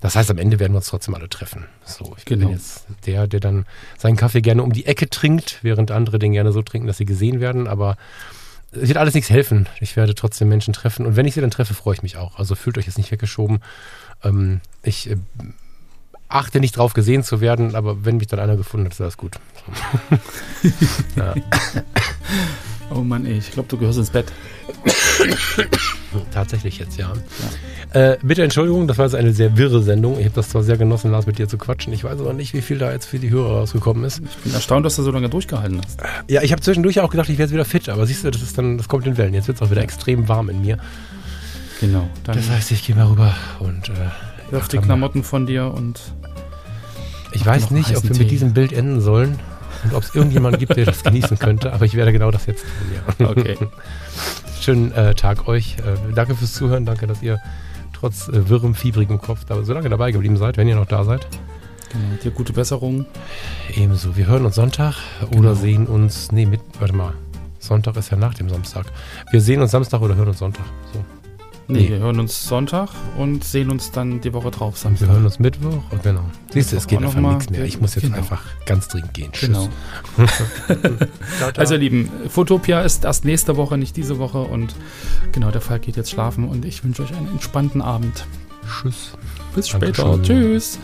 Das heißt, am Ende werden wir uns trotzdem alle treffen. So, ich Genau. bin jetzt der, der dann seinen Kaffee gerne um die Ecke trinkt, während andere den gerne so trinken, dass sie gesehen werden. Aber es wird alles nichts helfen. Ich werde trotzdem Menschen treffen. Und wenn ich sie dann treffe, freue ich mich auch. Also fühlt euch jetzt nicht weggeschoben. Ähm, ich äh, achte nicht drauf, gesehen zu werden, aber wenn mich dann einer gefunden hat, ist alles gut. ja, Oh Mann, ey, ich glaube, du gehörst ins Bett. tatsächlich jetzt, ja. Äh, bitte Entschuldigung, das war jetzt eine sehr wirre Sendung. Ich habe das zwar sehr genossen, Lars, mit dir zu quatschen. Ich weiß aber nicht, wie viel da jetzt für die Hörer rausgekommen ist. Ich bin erstaunt, dass du so lange durchgehalten hast. Ja, ich habe zwischendurch auch gedacht, ich jetzt wieder fit, aber siehst du, das ist dann, das kommt in Wellen. Jetzt wird es auch wieder extrem warm in mir. Genau. Das heißt, ich gehe mal rüber und äh, wirf die. Klamotten von dir und ich weiß nicht, ob wir Tee. mit diesem Bild enden sollen und ob es irgendjemand gibt, der das genießen könnte, aber ich werde genau das jetzt tun, ja. okay. Schönen äh, Tag euch. Äh, danke fürs Zuhören. Danke, dass ihr trotz äh, wirrem, fiebrigem Kopf da so lange dabei geblieben seid, wenn ihr noch da seid. genau. Dir gute Besserung. Ebenso. Wir hören uns Sonntag Genau. oder sehen uns. Nee, mit. Warte mal. Sonntag ist ja nach dem Samstag. Wir sehen uns Samstag oder hören uns Sonntag. So. Nee, Nee. wir hören uns Sonntag und sehen uns dann die Woche drauf, Wir Samstag. hören uns Mittwoch und genau. Siehst du, es geht einfach mal. nichts mehr. Ich muss jetzt Genau. einfach ganz dringend gehen. Tschüss. Genau. Ciao, ciao. Also ihr Lieben, Fotopia ist erst nächste Woche, nicht diese Woche und genau, der Fall geht jetzt schlafen und ich wünsche euch einen entspannten Abend. Tschüss. Bis Dankeschön. später. Tschüss.